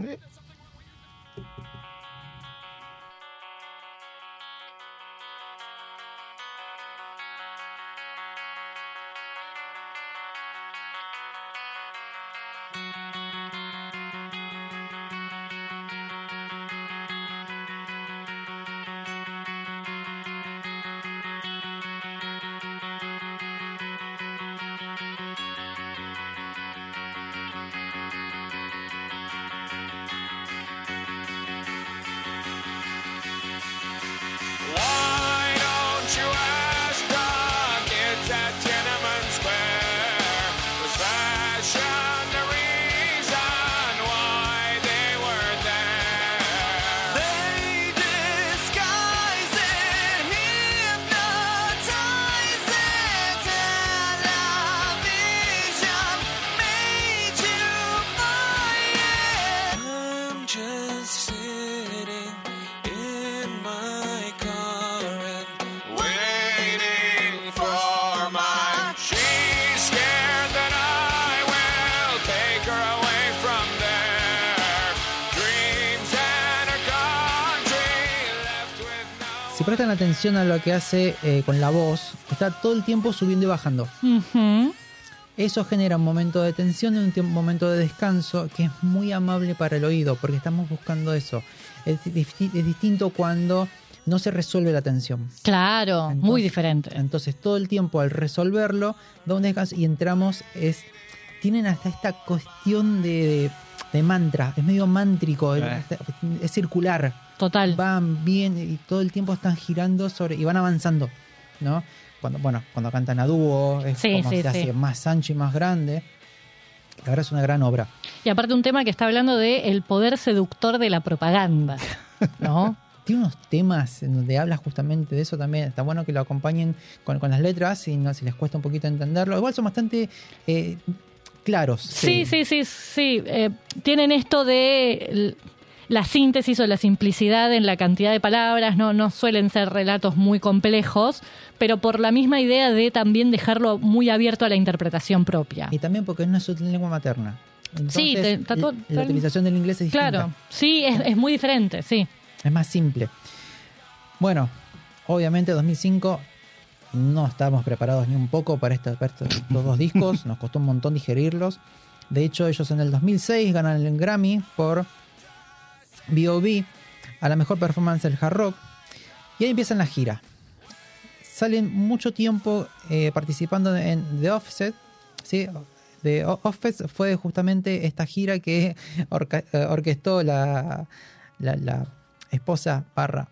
Si prestan atención a lo que hace eh, con la voz, está todo el tiempo subiendo y bajando. Eso genera un momento de tensión y un momento de descanso que es muy amable para el oído, porque estamos buscando eso. Es, disti- es distinto cuando no se resuelve la tensión. Claro, Entonces- muy diferente. Entonces todo el tiempo al resolverlo, da un descanso y entramos, es tienen hasta esta cuestión de, de- de mantra, es medio mántrico, Eh. es circular. Total. Van bien y todo el tiempo están girando sobre y van avanzando, ¿no? Cuando, bueno, cuando cantan a dúo, es Sí, como sí, se sí. hace más ancho y más grande. La verdad es una gran obra. Y aparte un tema que está hablando de el poder seductor de la propaganda, ¿no? Tiene unos temas en donde habla justamente de eso también. Está bueno que lo acompañen con, con las letras y no si les cuesta un poquito entenderlo. Igual son bastante eh, claros. Sí, sí, sí, sí. Eh, tienen esto de la síntesis o la simplicidad en la cantidad de palabras, no, no suelen ser relatos muy complejos, pero por la misma idea de también dejarlo muy abierto a la interpretación propia. Y también porque no es su lengua materna. Entonces, Sí, te- la utilización del inglés es distinta. Claro, sí, es, es muy diferente, sí. Es más simple. Bueno, obviamente 2005 no estábamos preparados ni un poco para estos, estos dos discos. Nos costó un montón digerirlos. De hecho, ellos en el 2006 ganan el Grammy por B.O.B. a la mejor performance del hard rock. Y ahí empiezan la gira. Salen mucho tiempo eh, participando en The Offset. ¿sí? The Offset fue justamente esta gira que orca- eh, orquestó la, la, la esposa barra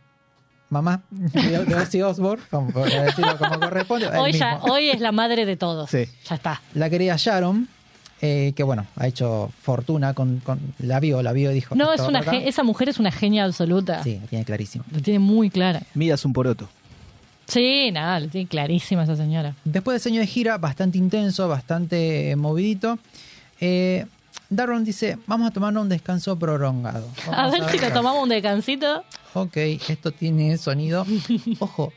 mamá de, Ozzy Osbourne, como por decirlo como corresponde. Hoy, ya, mismo. hoy es la madre de todos. Sí. Ya está. La querida Sharon, eh, que bueno, ha hecho fortuna con, con- La vio, la vio y dijo... No, "Esto es una por acá". ge- esa mujer es una genia absoluta. Sí, la tiene clarísimo. Lo tiene muy clara. Midas un poroto. Sí, nada, lo tiene clarísima esa señora. Después de ese año de gira, bastante intenso, bastante eh, movidito, eh, Darren dice, vamos a tomarnos un descanso prolongado. A ver si nos tomamos un descansito. Ok, esto tiene sonido. Ojo,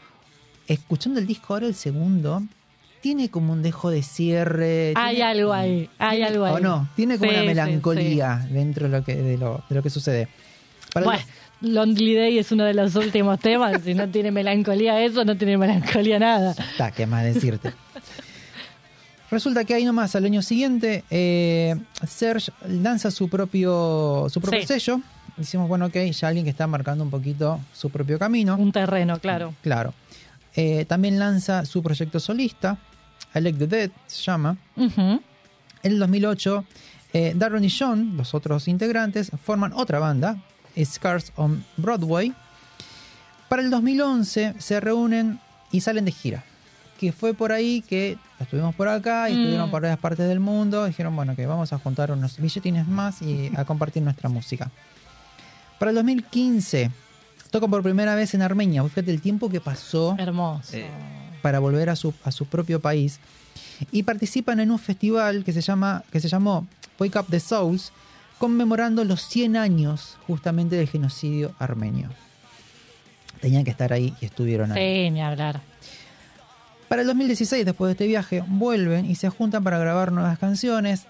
escuchando el disco ahora, el segundo, tiene como un dejo de cierre. Hay tiene- algo ahí, hay algo ahí. ¿O no? Tiene como Sí, una sí, melancolía dentro de lo que, de lo, de lo que sucede. Para Bueno, Lonely Day es uno de los últimos temas. Si no tiene melancolía eso, no tiene melancolía nada. Está, qué más decirte. Resulta que ahí nomás al año siguiente, eh, Serge lanza su propio, su propio Sí. sello. Decimos, bueno, ok, ya alguien que está marcando un poquito su propio camino. Un terreno, claro. Claro. Eh, también lanza su proyecto solista. I Like the Dead se llama. En el 2008, eh, Darren y John, los otros integrantes, forman otra banda, Scars on Broadway. Para el 2011 se reúnen y salen de gira. Que fue por ahí que estuvimos por acá y Mm. estuvieron por varias partes del mundo. Dijeron, bueno, que vamos a juntar unos billetines más y a compartir nuestra música. Para el 2015, tocan por primera vez en Armenia. Fíjate el tiempo que pasó Hermoso. Eh, para volver a su, a su propio país y participan en un festival que se llama que se llamó Wake Up the Souls conmemorando los 100 años justamente del genocidio armenio. Tenían que estar ahí y estuvieron ahí. Sí, ni hablar. Para el 2016, después de este viaje, vuelven y se juntan para grabar nuevas canciones.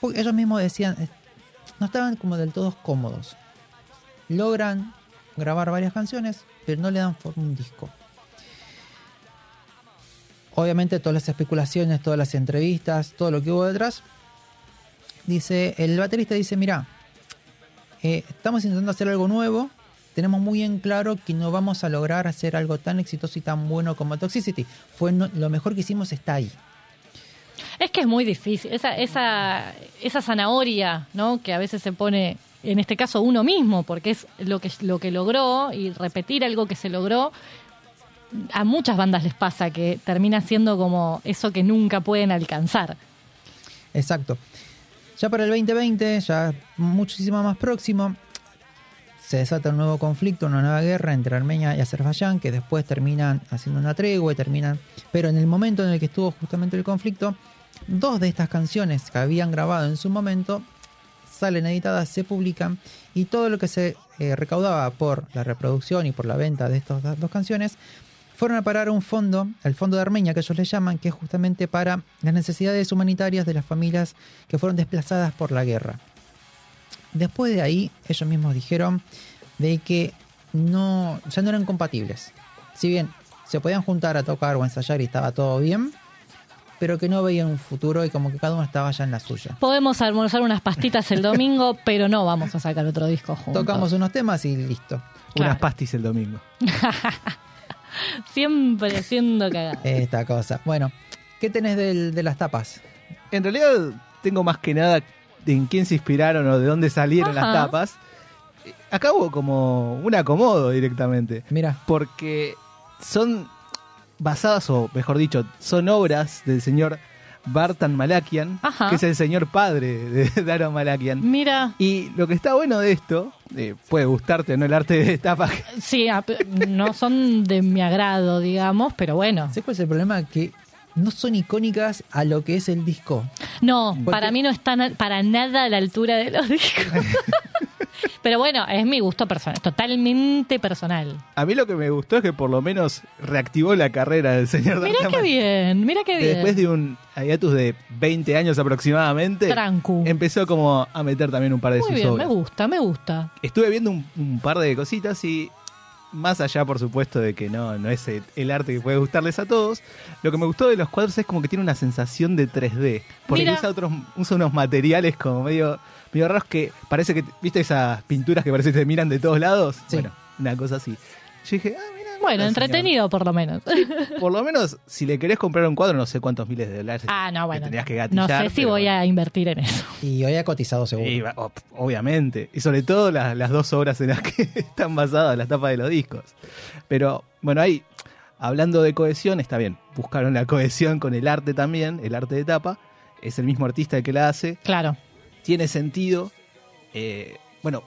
Porque ellos mismos decían, eh, no estaban como del todo cómodos. Logran grabar varias canciones, pero no le dan forma a un disco. Obviamente todas las especulaciones, todas las entrevistas, todo lo que hubo detrás. Dice, el baterista dice, mira, eh, estamos intentando hacer algo nuevo. Tenemos muy en claro que no vamos a lograr hacer algo tan exitoso y tan bueno como Toxicity. Fue no- lo mejor que hicimos está ahí. Es que es muy difícil. Esa, esa, esa zanahoria, ¿no? Que a veces se pone, en este caso, uno mismo, porque es lo que, lo que logró y repetir algo que se logró. A muchas bandas les pasa que termina siendo como eso que nunca pueden alcanzar. Exacto. Ya para el 2020, ya muchísimo más próximo, se desata un nuevo conflicto, una nueva guerra entre Armenia y Azerbaiyán, que después terminan haciendo una tregua y terminan... Pero en el momento en el que estuvo justamente el conflicto, dos de estas canciones que habían grabado en su momento salen editadas, se publican y todo lo que se eh, recaudaba por la reproducción y por la venta de estas dos canciones fueron a parar a un fondo, el fondo de Armenia que ellos le llaman, que es justamente para las necesidades humanitarias de las familias que fueron desplazadas por la guerra. Después de ahí, ellos mismos dijeron de que no, ya no eran compatibles. Si bien se podían juntar a tocar o ensayar y estaba todo bien, pero que no veían un futuro y como que cada uno estaba ya en la suya. Podemos almorzar unas pastitas el domingo, pero no vamos a sacar otro disco juntos. Tocamos unos temas y listo. Claro. Unas pastis el domingo. Siempre siendo cagada. Esta cosa. Bueno, ¿qué tenés del- de las tapas? En realidad tengo más que nada de en quién se inspiraron o de dónde salieron Ajá. las tapas. Acá hubo como un acomodo directamente. Mira, Porque son basadas, o mejor dicho, son obras del señor Bartan Malakian, Ajá. que es el señor padre de Daron Malakian. Mira, Y lo que está bueno de esto, eh, puede gustarte no el arte de tapas, sí, a- no son de mi agrado, digamos, pero bueno. ¿sabes cuál es el problema? Que no son icónicas a lo que es el disco. No, Porque- para mí no están para nada a la altura de los discos. Pero bueno, es mi gusto personal, totalmente personal. a mí lo que me gustó es que por lo menos reactivó la carrera del señor Mira qué bien, mira qué bien. Después de un hiatus de 20 años aproximadamente, Trancu. empezó como a meter también un par de Muy sus bien, obras. me gusta, me gusta. Estuve viendo un, un par de cositas y más allá, por supuesto, de que no, no es el, el arte que puede gustarles a todos, lo que me gustó de los cuadros es como que tiene una sensación de 3D. Porque Mira. usa, otros, usa unos materiales como medio, medio raros que parece que, ¿viste esas pinturas que parece que te miran de todos lados? Sí. Bueno, una cosa así. Yo dije, ah, mira. Bueno, entretenido por lo menos. Por lo menos, si le querés comprar un cuadro, no sé cuántos miles de dólares. Ah, no, que bueno. tendrías que No gatillar, sé si voy bueno. a invertir en eso. Y hoy ha cotizado seguro. Y obviamente. Y sobre todo las, las dos obras en las que están basadas las tapas de los discos. Pero bueno, ahí, hablando de cohesión, está bien. Buscaron la cohesión con el arte también, el arte de tapa. Es el mismo artista el que la hace. Claro. Tiene sentido. Eh, bueno,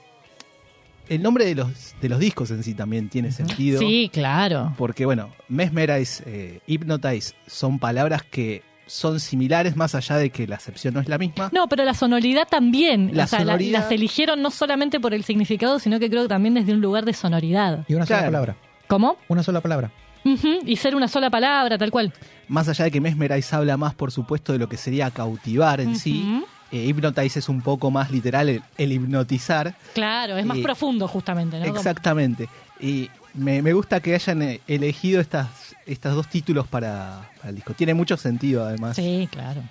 el nombre de los, de los discos en sí también tiene sentido. Sí, claro. Porque bueno, Mesmerize, eh, Hypnotize son palabras que son similares más allá de que la acepción no es la misma. No, pero la sonoridad también. La o sea, la- sonoridad- las eligieron no solamente por el significado, sino que creo que también desde un lugar de sonoridad. Y una sola palabra. ¿Cómo? Una sola palabra. Y ser una sola palabra, tal cual. Más allá de que Mesmerize habla más, por supuesto, de lo que sería cautivar en sí. Eh, Hypnotize es un poco más literal el, el hipnotizar. Claro, es más Y- profundo justamente, ¿no? Exactamente. Y me, me gusta que hayan eh, elegido estas, estos dos títulos para, para el disco. Tiene mucho sentido, además. Sí, claro.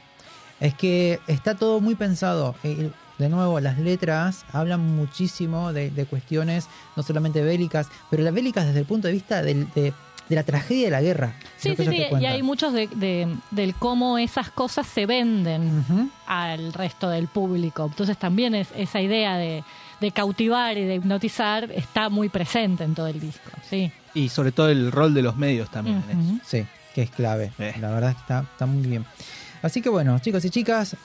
Es que está todo muy pensado. Eh, De nuevo, las letras hablan muchísimo de, de cuestiones no solamente bélicas, pero las bélicas desde el punto de vista del- de, de la tragedia de la guerra. Sí, sí, sí. Y hay muchos de, de- del cómo esas cosas se venden al resto del público. Entonces también es, esa idea de, de cautivar y de hipnotizar está muy presente en todo el disco. Sí. Y sobre todo el rol de los medios también. en eso. Ujú. Sí, que es clave. Eh. La verdad está, está muy bien. Así que bueno, chicos y chicas,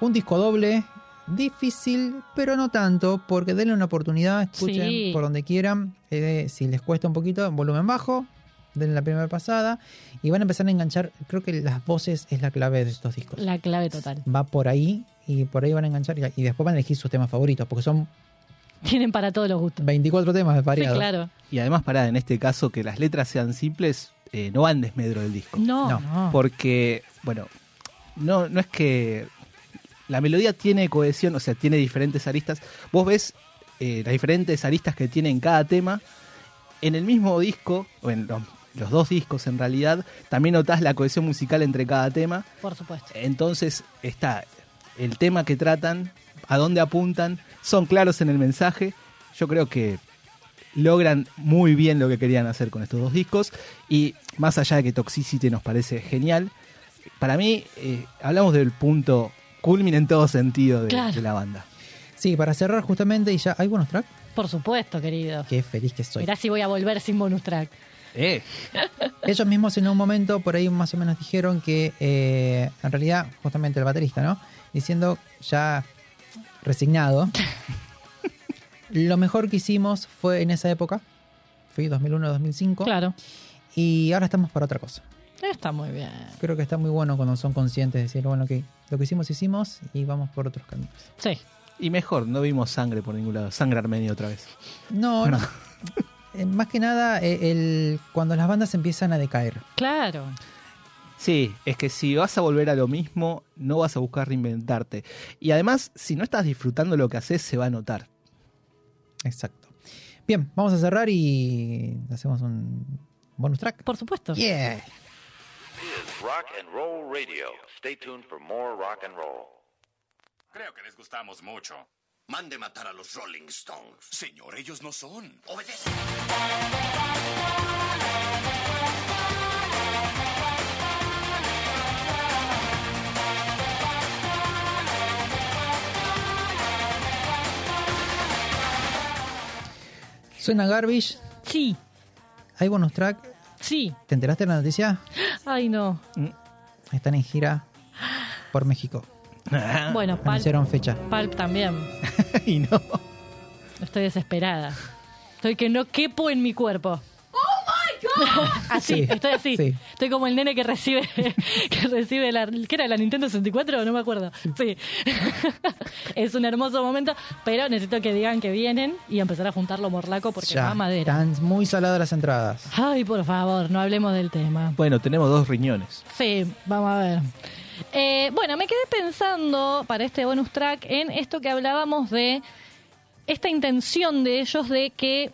un disco doble, difícil, pero no tanto, porque denle una oportunidad, escuchen Sí. por donde quieran. Eh, si les cuesta un poquito, volumen bajo, denle la primera pasada y van a empezar a enganchar. Creo que las voces es la clave de estos discos. La clave total. Va por ahí y por ahí van a enganchar y, y después van a elegir sus temas favoritos, porque son Tienen para todos los gustos. 24 temas Sí, variados. claro. Y además, pará, en este caso, que las letras sean simples, eh, no van desmedro del disco. No, No, no. Porque, bueno, no, no es que la melodía tiene cohesión, o sea, tiene diferentes aristas. Vos ves eh, las diferentes aristas que tiene en cada tema. En el mismo disco, o en los, los dos discos en realidad, también notás la cohesión musical entre cada tema. Por supuesto. Entonces está el tema que tratan, a dónde apuntan, son claros en el mensaje. Yo creo que logran muy bien lo que querían hacer con estos dos discos. Y más allá de que Toxicity nos parece genial, para mí eh, hablamos del punto culmine en todo sentido de, Claro. de la banda. Sí, para cerrar justamente y ya. ¿Hay buenos track? Por supuesto, querido. Qué feliz que estoy. Mirá si voy a volver sin bonus track. Eh, Ellos mismos en un momento por ahí más o menos dijeron que eh, en realidad, justamente el baterista, ¿no? Diciendo ya resignado, lo mejor que hicimos fue en esa época, fue 2001-2005, Claro. y ahora estamos para otra cosa. Está muy bien. Creo que está muy bueno cuando son conscientes de decir, bueno, que lo que hicimos, hicimos y vamos por otros caminos. Sí. y mejor, no vimos sangre por ningún lado, sangre armenio otra vez. No, no. Eh, más que nada, eh, el, cuando las bandas empiezan a decaer. Claro. Sí, es que si vas a volver a lo mismo, no vas a buscar reinventarte. Y además, si no estás disfrutando lo que haces, se va a notar. Exacto. Bien, vamos a cerrar y hacemos un bonus track. Por supuesto. Yeah. This is Rock and Roll Radio. Stay tuned for more rock and roll. Creo que les gustamos mucho. Mande matar a los Rolling Stones. Señor, ellos no son. Obedece. Suena Garbage, Sí. hay bonus track. Sí. ¿Te enteraste de la noticia? Ay, no. Están en gira por México. Bueno, Palp, Anunciaron fecha. Palp también. y no. Estoy desesperada. Estoy que no quepo en mi cuerpo. Así, Sí, estoy así. sí. Estoy como el nene que recibe, que recibe la, ¿qué era? ¿La Nintendo 64? No me acuerdo. Sí. es un hermoso momento, pero necesito que digan que vienen y empezar a juntarlo morlaco porque va a madera. están muy saladas las entradas. Ay, por favor, no hablemos del tema. Bueno, tenemos dos riñones. Sí, vamos a ver. Eh, bueno, me quedé pensando para este bonus track en esto que hablábamos de esta intención de ellos de que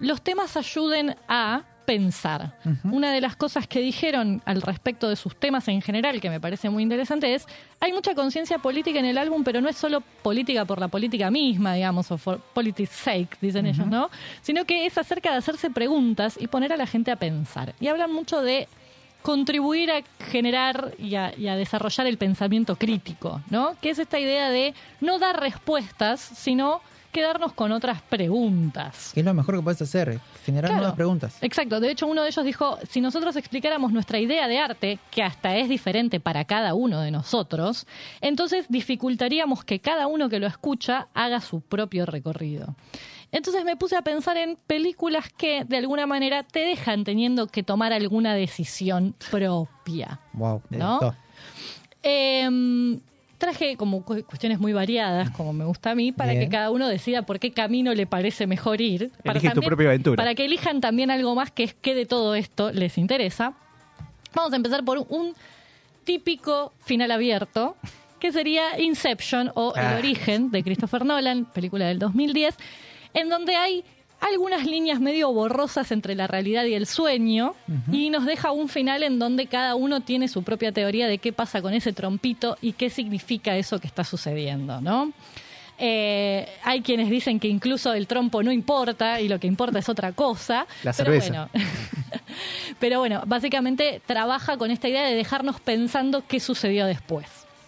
los temas ayuden a pensar. Una de las cosas que dijeron al respecto de sus temas en general, que me parece muy interesante, es hay mucha conciencia política en el álbum, pero no es solo política por la política misma, digamos, o for politics sake, dicen ellos, ¿no? Sino que es acerca de hacerse preguntas y poner a la gente a pensar. Y hablan mucho de contribuir a generar y a, y a desarrollar el pensamiento crítico, ¿no? Que es esta idea de no dar respuestas, sino quedarnos con otras preguntas. Que es lo mejor que puedes hacer, generar Claro. nuevas preguntas. Exacto, de hecho uno de ellos dijo, si nosotros explicáramos nuestra idea de arte, que hasta es diferente para cada uno de nosotros, entonces dificultaríamos que cada uno que lo escucha haga su propio recorrido. Entonces me puse a pensar en películas que de alguna manera te dejan teniendo que tomar alguna decisión propia. Wow, ¿No? Em, traje como cu- cuestiones muy variadas, como me gusta a mí, para Bien. que cada uno decida por qué camino le parece mejor ir. Para Elige tu propia aventura. Para que elijan también algo más que es que de todo esto les interesa. Vamos a empezar por un típico final abierto, que sería Inception o El Ah. origen de Christopher Nolan, película del 2010, en donde hay algunas líneas medio borrosas entre la realidad y el sueño y nos deja un final en donde cada uno tiene su propia teoría de qué pasa con ese trompito y qué significa eso que está sucediendo, ¿no? Eh, hay quienes dicen que incluso el trompo no importa y lo que importa es otra cosa. La pero cerveza. bueno, Pero bueno, básicamente trabaja con esta idea de dejarnos pensando qué sucedió después.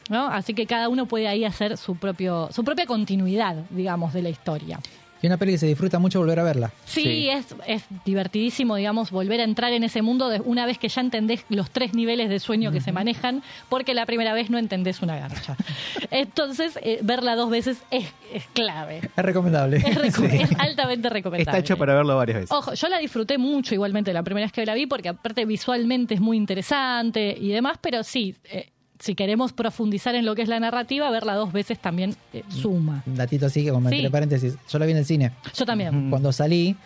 ¿no? Así que cada uno puede ahí hacer su, propio, su propia continuidad, digamos, de la historia. Y una peli que se disfruta mucho volver a verla. Sí, Sí. Es, es divertidísimo, digamos, volver a entrar en ese mundo de una vez que ya entendés los tres niveles de sueño que se manejan, porque la primera vez no entendés una garcha. Entonces, eh, verla dos veces es, es clave. Es recomendable. Es, reco- es altamente recomendable. Está hecho para verlo varias veces. Ojo, yo la disfruté mucho igualmente la primera vez que la vi, porque aparte visualmente es muy interesante y demás, pero sí, eh, si queremos profundizar en lo que es la narrativa, verla dos veces también eh, suma. Un datito así que como Sí. entre paréntesis. Yo la vi en el cine. Yo también. Cuando salí,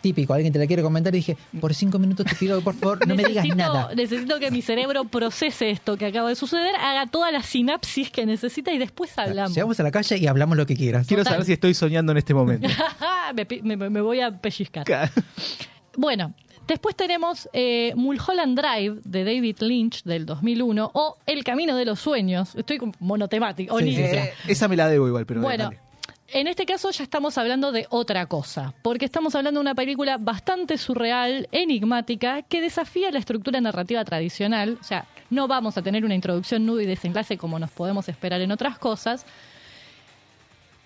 típico, alguien te la quiere comentar y dije, por cinco minutos te pido que por favor no me digas nada. necesito que mi cerebro procese esto que acaba de suceder, haga toda la sinapsis que necesita y después hablamos. Llegamos a la calle y hablamos lo que quieras. Quiero Total. saber si estoy soñando en este momento. me, pi- me- me voy a pellizcar. Bueno, después tenemos eh, Mulholland Drive de David Lynch del 2001 o El Camino de los Sueños. Estoy con monotemático. Sí, esa me la debo igual, pero Bueno, dale. en este caso ya estamos hablando de otra cosa, porque estamos hablando de una película bastante surreal, enigmática, que desafía la estructura narrativa tradicional. O sea, no vamos a tener una introducción, nudo y desenlace como nos podemos esperar en otras cosas.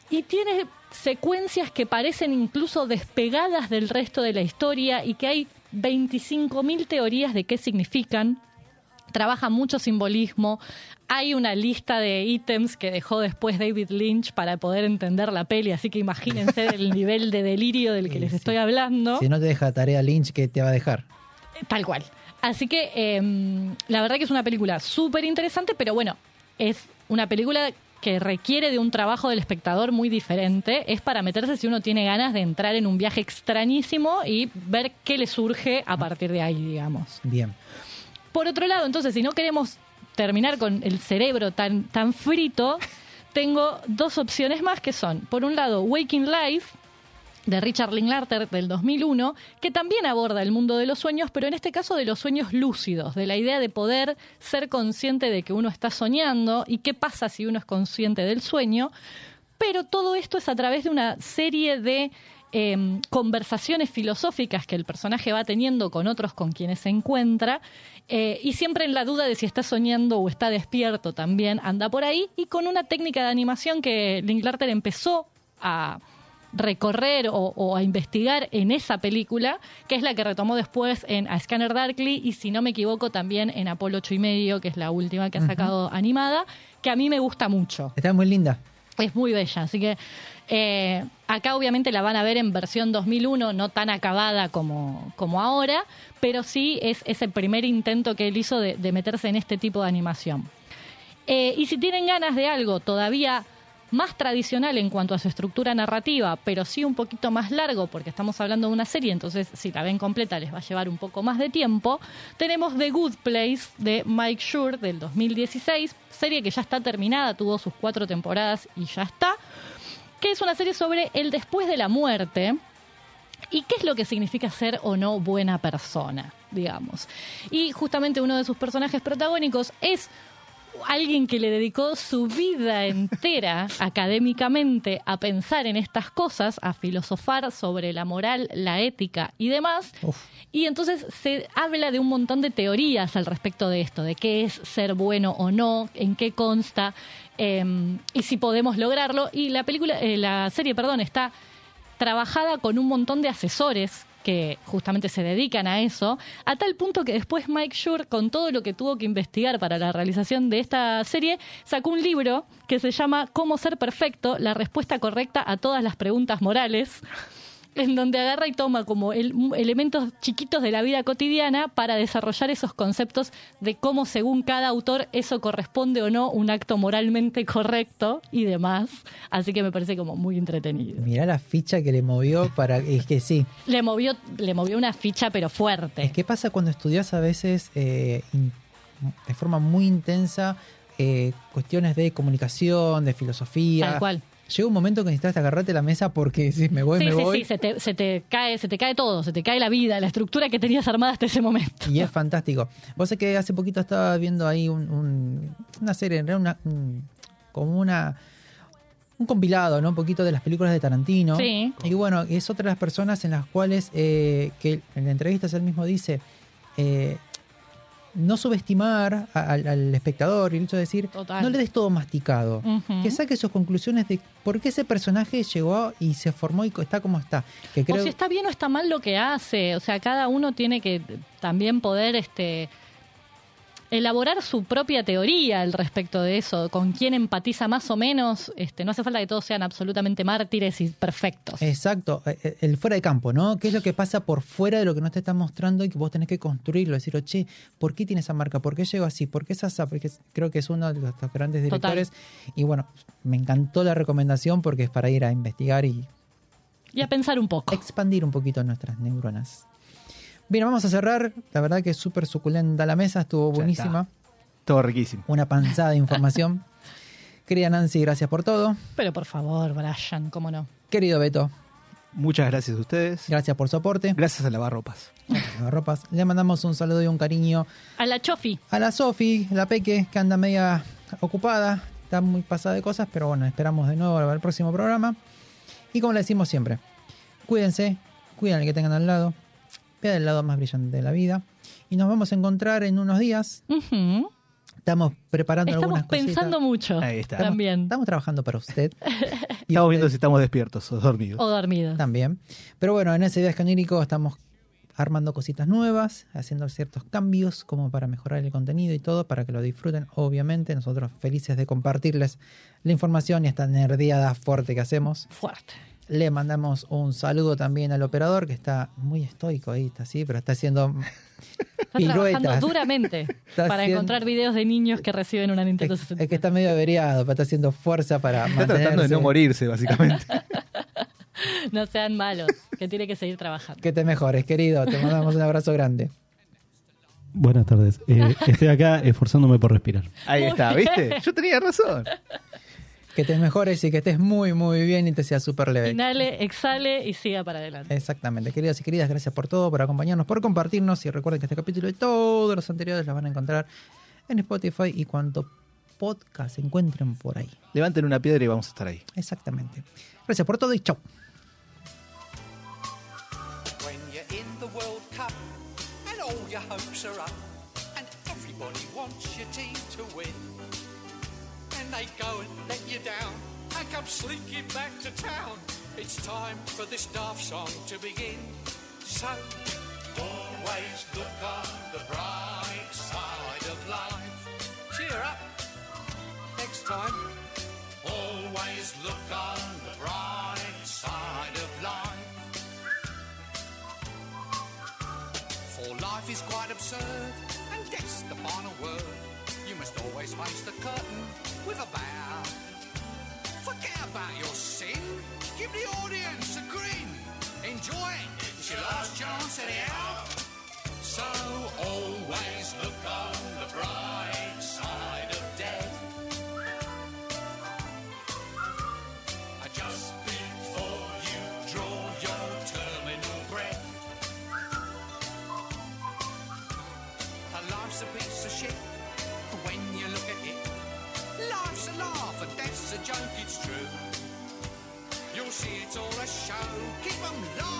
Y tiene secuencias que parecen incluso despegadas del resto de la historia y que hay 25.000 teorías de qué significan trabaja mucho simbolismo. Hay una lista de ítems que dejó después David Lynch para poder entender la peli, así que imagínense el nivel de delirio del que Sí, les sí. estoy hablando. Si no te deja tarea Lynch, ¿qué te va a dejar? Tal cual. Así que eh, la verdad que es una película súper interesante, pero bueno, es una película que requiere de un trabajo del espectador muy diferente. Es para meterse si uno tiene ganas de entrar en un viaje extrañísimo y ver qué le surge a partir de ahí, digamos. Bien. Por otro lado, entonces, si no queremos terminar con el cerebro tan, tan frito, tengo dos opciones más que son, por un lado, Waking Life, de Richard Linklater del 2001, que también aborda el mundo de los sueños, pero en este caso de los sueños lúcidos, de la idea de poder ser consciente de que uno está soñando y qué pasa si uno es consciente del sueño, pero todo esto es a través de una serie de eh, conversaciones filosóficas que el personaje va teniendo con otros con quienes se encuentra, eh, y siempre en la duda de si está soñando o está despierto también anda por ahí, y con una técnica de animación que Linklater empezó a recorrer o, o a investigar en esa película, que es la que retomó después en A Scanner Darkly y si no me equivoco también en Apolo 8 y medio, que es la última que ha sacado animada, que a mí me gusta mucho. Está muy linda. Es muy bella, así que eh, acá obviamente la van a ver en versión 2001, no tan acabada como, como ahora, pero sí es ese primer intento que él hizo de, de meterse en este tipo de animación. Eh, y si tienen ganas de algo todavía más tradicional en cuanto a su estructura narrativa, pero sí un poquito más largo, porque estamos hablando de una serie, entonces si la ven completa les va a llevar un poco más de tiempo, tenemos The Good Place de Mike Schur del 2016, serie que ya está terminada, tuvo sus cuatro temporadas y ya está, que es una serie sobre el después de la muerte, ¿Y qué es lo que significa ser o no buena persona, digamos? Y justamente uno de sus personajes protagónicos es alguien que le dedicó su vida entera académicamente a pensar en estas cosas, a filosofar sobre la moral, la ética y demás. Uf. Y entonces se habla de un montón de teorías al respecto de esto, de qué es ser bueno o no, en qué consta eh, y si podemos lograrlo. Y la película, eh, la serie, perdón, está trabajada con un montón de asesores que justamente se dedican a eso, a tal punto que después Mike Schur, con todo lo que tuvo que investigar para la realización de esta serie, sacó un libro que se llama Cómo ser perfecto, la respuesta correcta a todas las preguntas morales, en donde agarra y toma como el- elementos chiquitos de la vida cotidiana para desarrollar esos conceptos de cómo según cada autor eso corresponde o no un acto moralmente correcto y demás. Así que me parece como muy entretenido. Mirá la ficha que le movió para. Es que sí. Le movió, le movió una ficha, pero fuerte. Es que pasa cuando estudias a veces eh, in- de forma muy intensa eh, cuestiones de comunicación, de filosofía. Tal cual. Llega un momento que necesitas agarrarte la mesa porque si me voy, sí, me sí, voy. sí, se te, se te cae, se te cae todo, se te cae la vida, la estructura que tenías armada hasta ese momento. Y es fantástico. Vos sé que hace poquito estaba viendo ahí un- un- una serie, en realidad una, un- como una un compilado, ¿no? Un poquito de las películas de Tarantino. Sí. Y bueno, es otra de las personas en las cuales, eh, que en la entrevista él mismo dice, eh, no subestimar a- al, al espectador y el hecho de decir, Total. no le des todo masticado. Que saque sus conclusiones de por qué ese personaje llegó y se formó y está como está. Que creo, O si está bien o está mal lo que hace. O sea, cada uno tiene que también poder este elaborar su propia teoría al respecto de eso, con quién empatiza más o menos. Este, no hace falta que todos sean absolutamente mártires y perfectos. Exacto, eh, eh, el fuera de campo, ¿no? ¿Qué es lo que pasa por fuera de lo que no te está mostrando y que vos tenés que construirlo? Decir, che, ¿por qué tiene esa marca? ¿Por qué llegó así? ¿Por qué es así? Porque creo que es uno de los grandes Total. directores. Y bueno, me encantó la recomendación porque es para ir a investigar y Y a pensar un poco. expandir un poquito nuestras neuronas. Bien, vamos a cerrar. La verdad que es súper suculenta la mesa, estuvo buenísima. Todo riquísimo. Una panzada de información. Querida Nancy, gracias por todo. Pero por favor, Brian, cómo no. Querido Beto, Muchas gracias a ustedes. gracias por su aporte. Gracias a Lavarropas. Ropas. Le mandamos un saludo y un cariño A la Chofi. a la Sofi, la Peque, que anda media ocupada, está muy pasada de cosas, pero bueno, esperamos de nuevo al próximo programa. Y como le decimos siempre, cuídense, cuiden al que tengan al lado, vean el lado más brillante de la vida. Y nos vamos a encontrar en unos días. Ujú. Estamos preparando Estamos algunas cositas. pensando mucho. Ahí está. Estamos- También. Estamos trabajando para usted. Y Estamos viendo si estamos despiertos o dormidos. O dormidos. También. Pero bueno, en ese día escanírico estamos armando cositas nuevas, haciendo ciertos cambios como para mejorar el contenido y todo, para que lo disfruten, obviamente. Nosotros felices de compartirles la información y esta nerdeada fuerte que hacemos. Fuerte. Le mandamos un saludo también al operador que está muy estoico ahí, está así, pero está haciendo Está trabajando piruetas. duramente Está para haciendo- encontrar videos de niños que reciben una Nintendo Es, 64. es que está medio averiado, pero está haciendo fuerza para Está tratando de no morirse, básicamente. No sean malos, que tiene que seguir trabajando. Que te mejores, querido. Te mandamos un abrazo grande. Buenas tardes. Eh, estoy acá esforzándome por respirar. Ahí Muy está, ¿viste? Yo tenía razón. Que te mejores y que estés muy, muy bien y te sea súper leve. Inhale, exhale y siga para adelante. Exactamente, queridos y queridas, gracias por todo, por acompañarnos, por compartirnos y recuerden que este capítulo y todos los anteriores los van a encontrar en Spotify y cuanto podcast encuentren por ahí. Levanten una piedra y vamos a estar ahí. Exactamente. Gracias por todo y chau. When you're in the World Cup and all your hopes are up and everybody wants your team to win. They go and let you down and come slinking back to town. It's time for this daft song to begin. So always look on the bright side of life. Cheer up. Next time. Always look on the bright side of life. For life is quite absurd, and death's the final word. You must always face the curtain with a bow. Forget about your sin, give the audience a grin. Enjoy it, it's your last chance anyhow. So always look on the bright keep them low.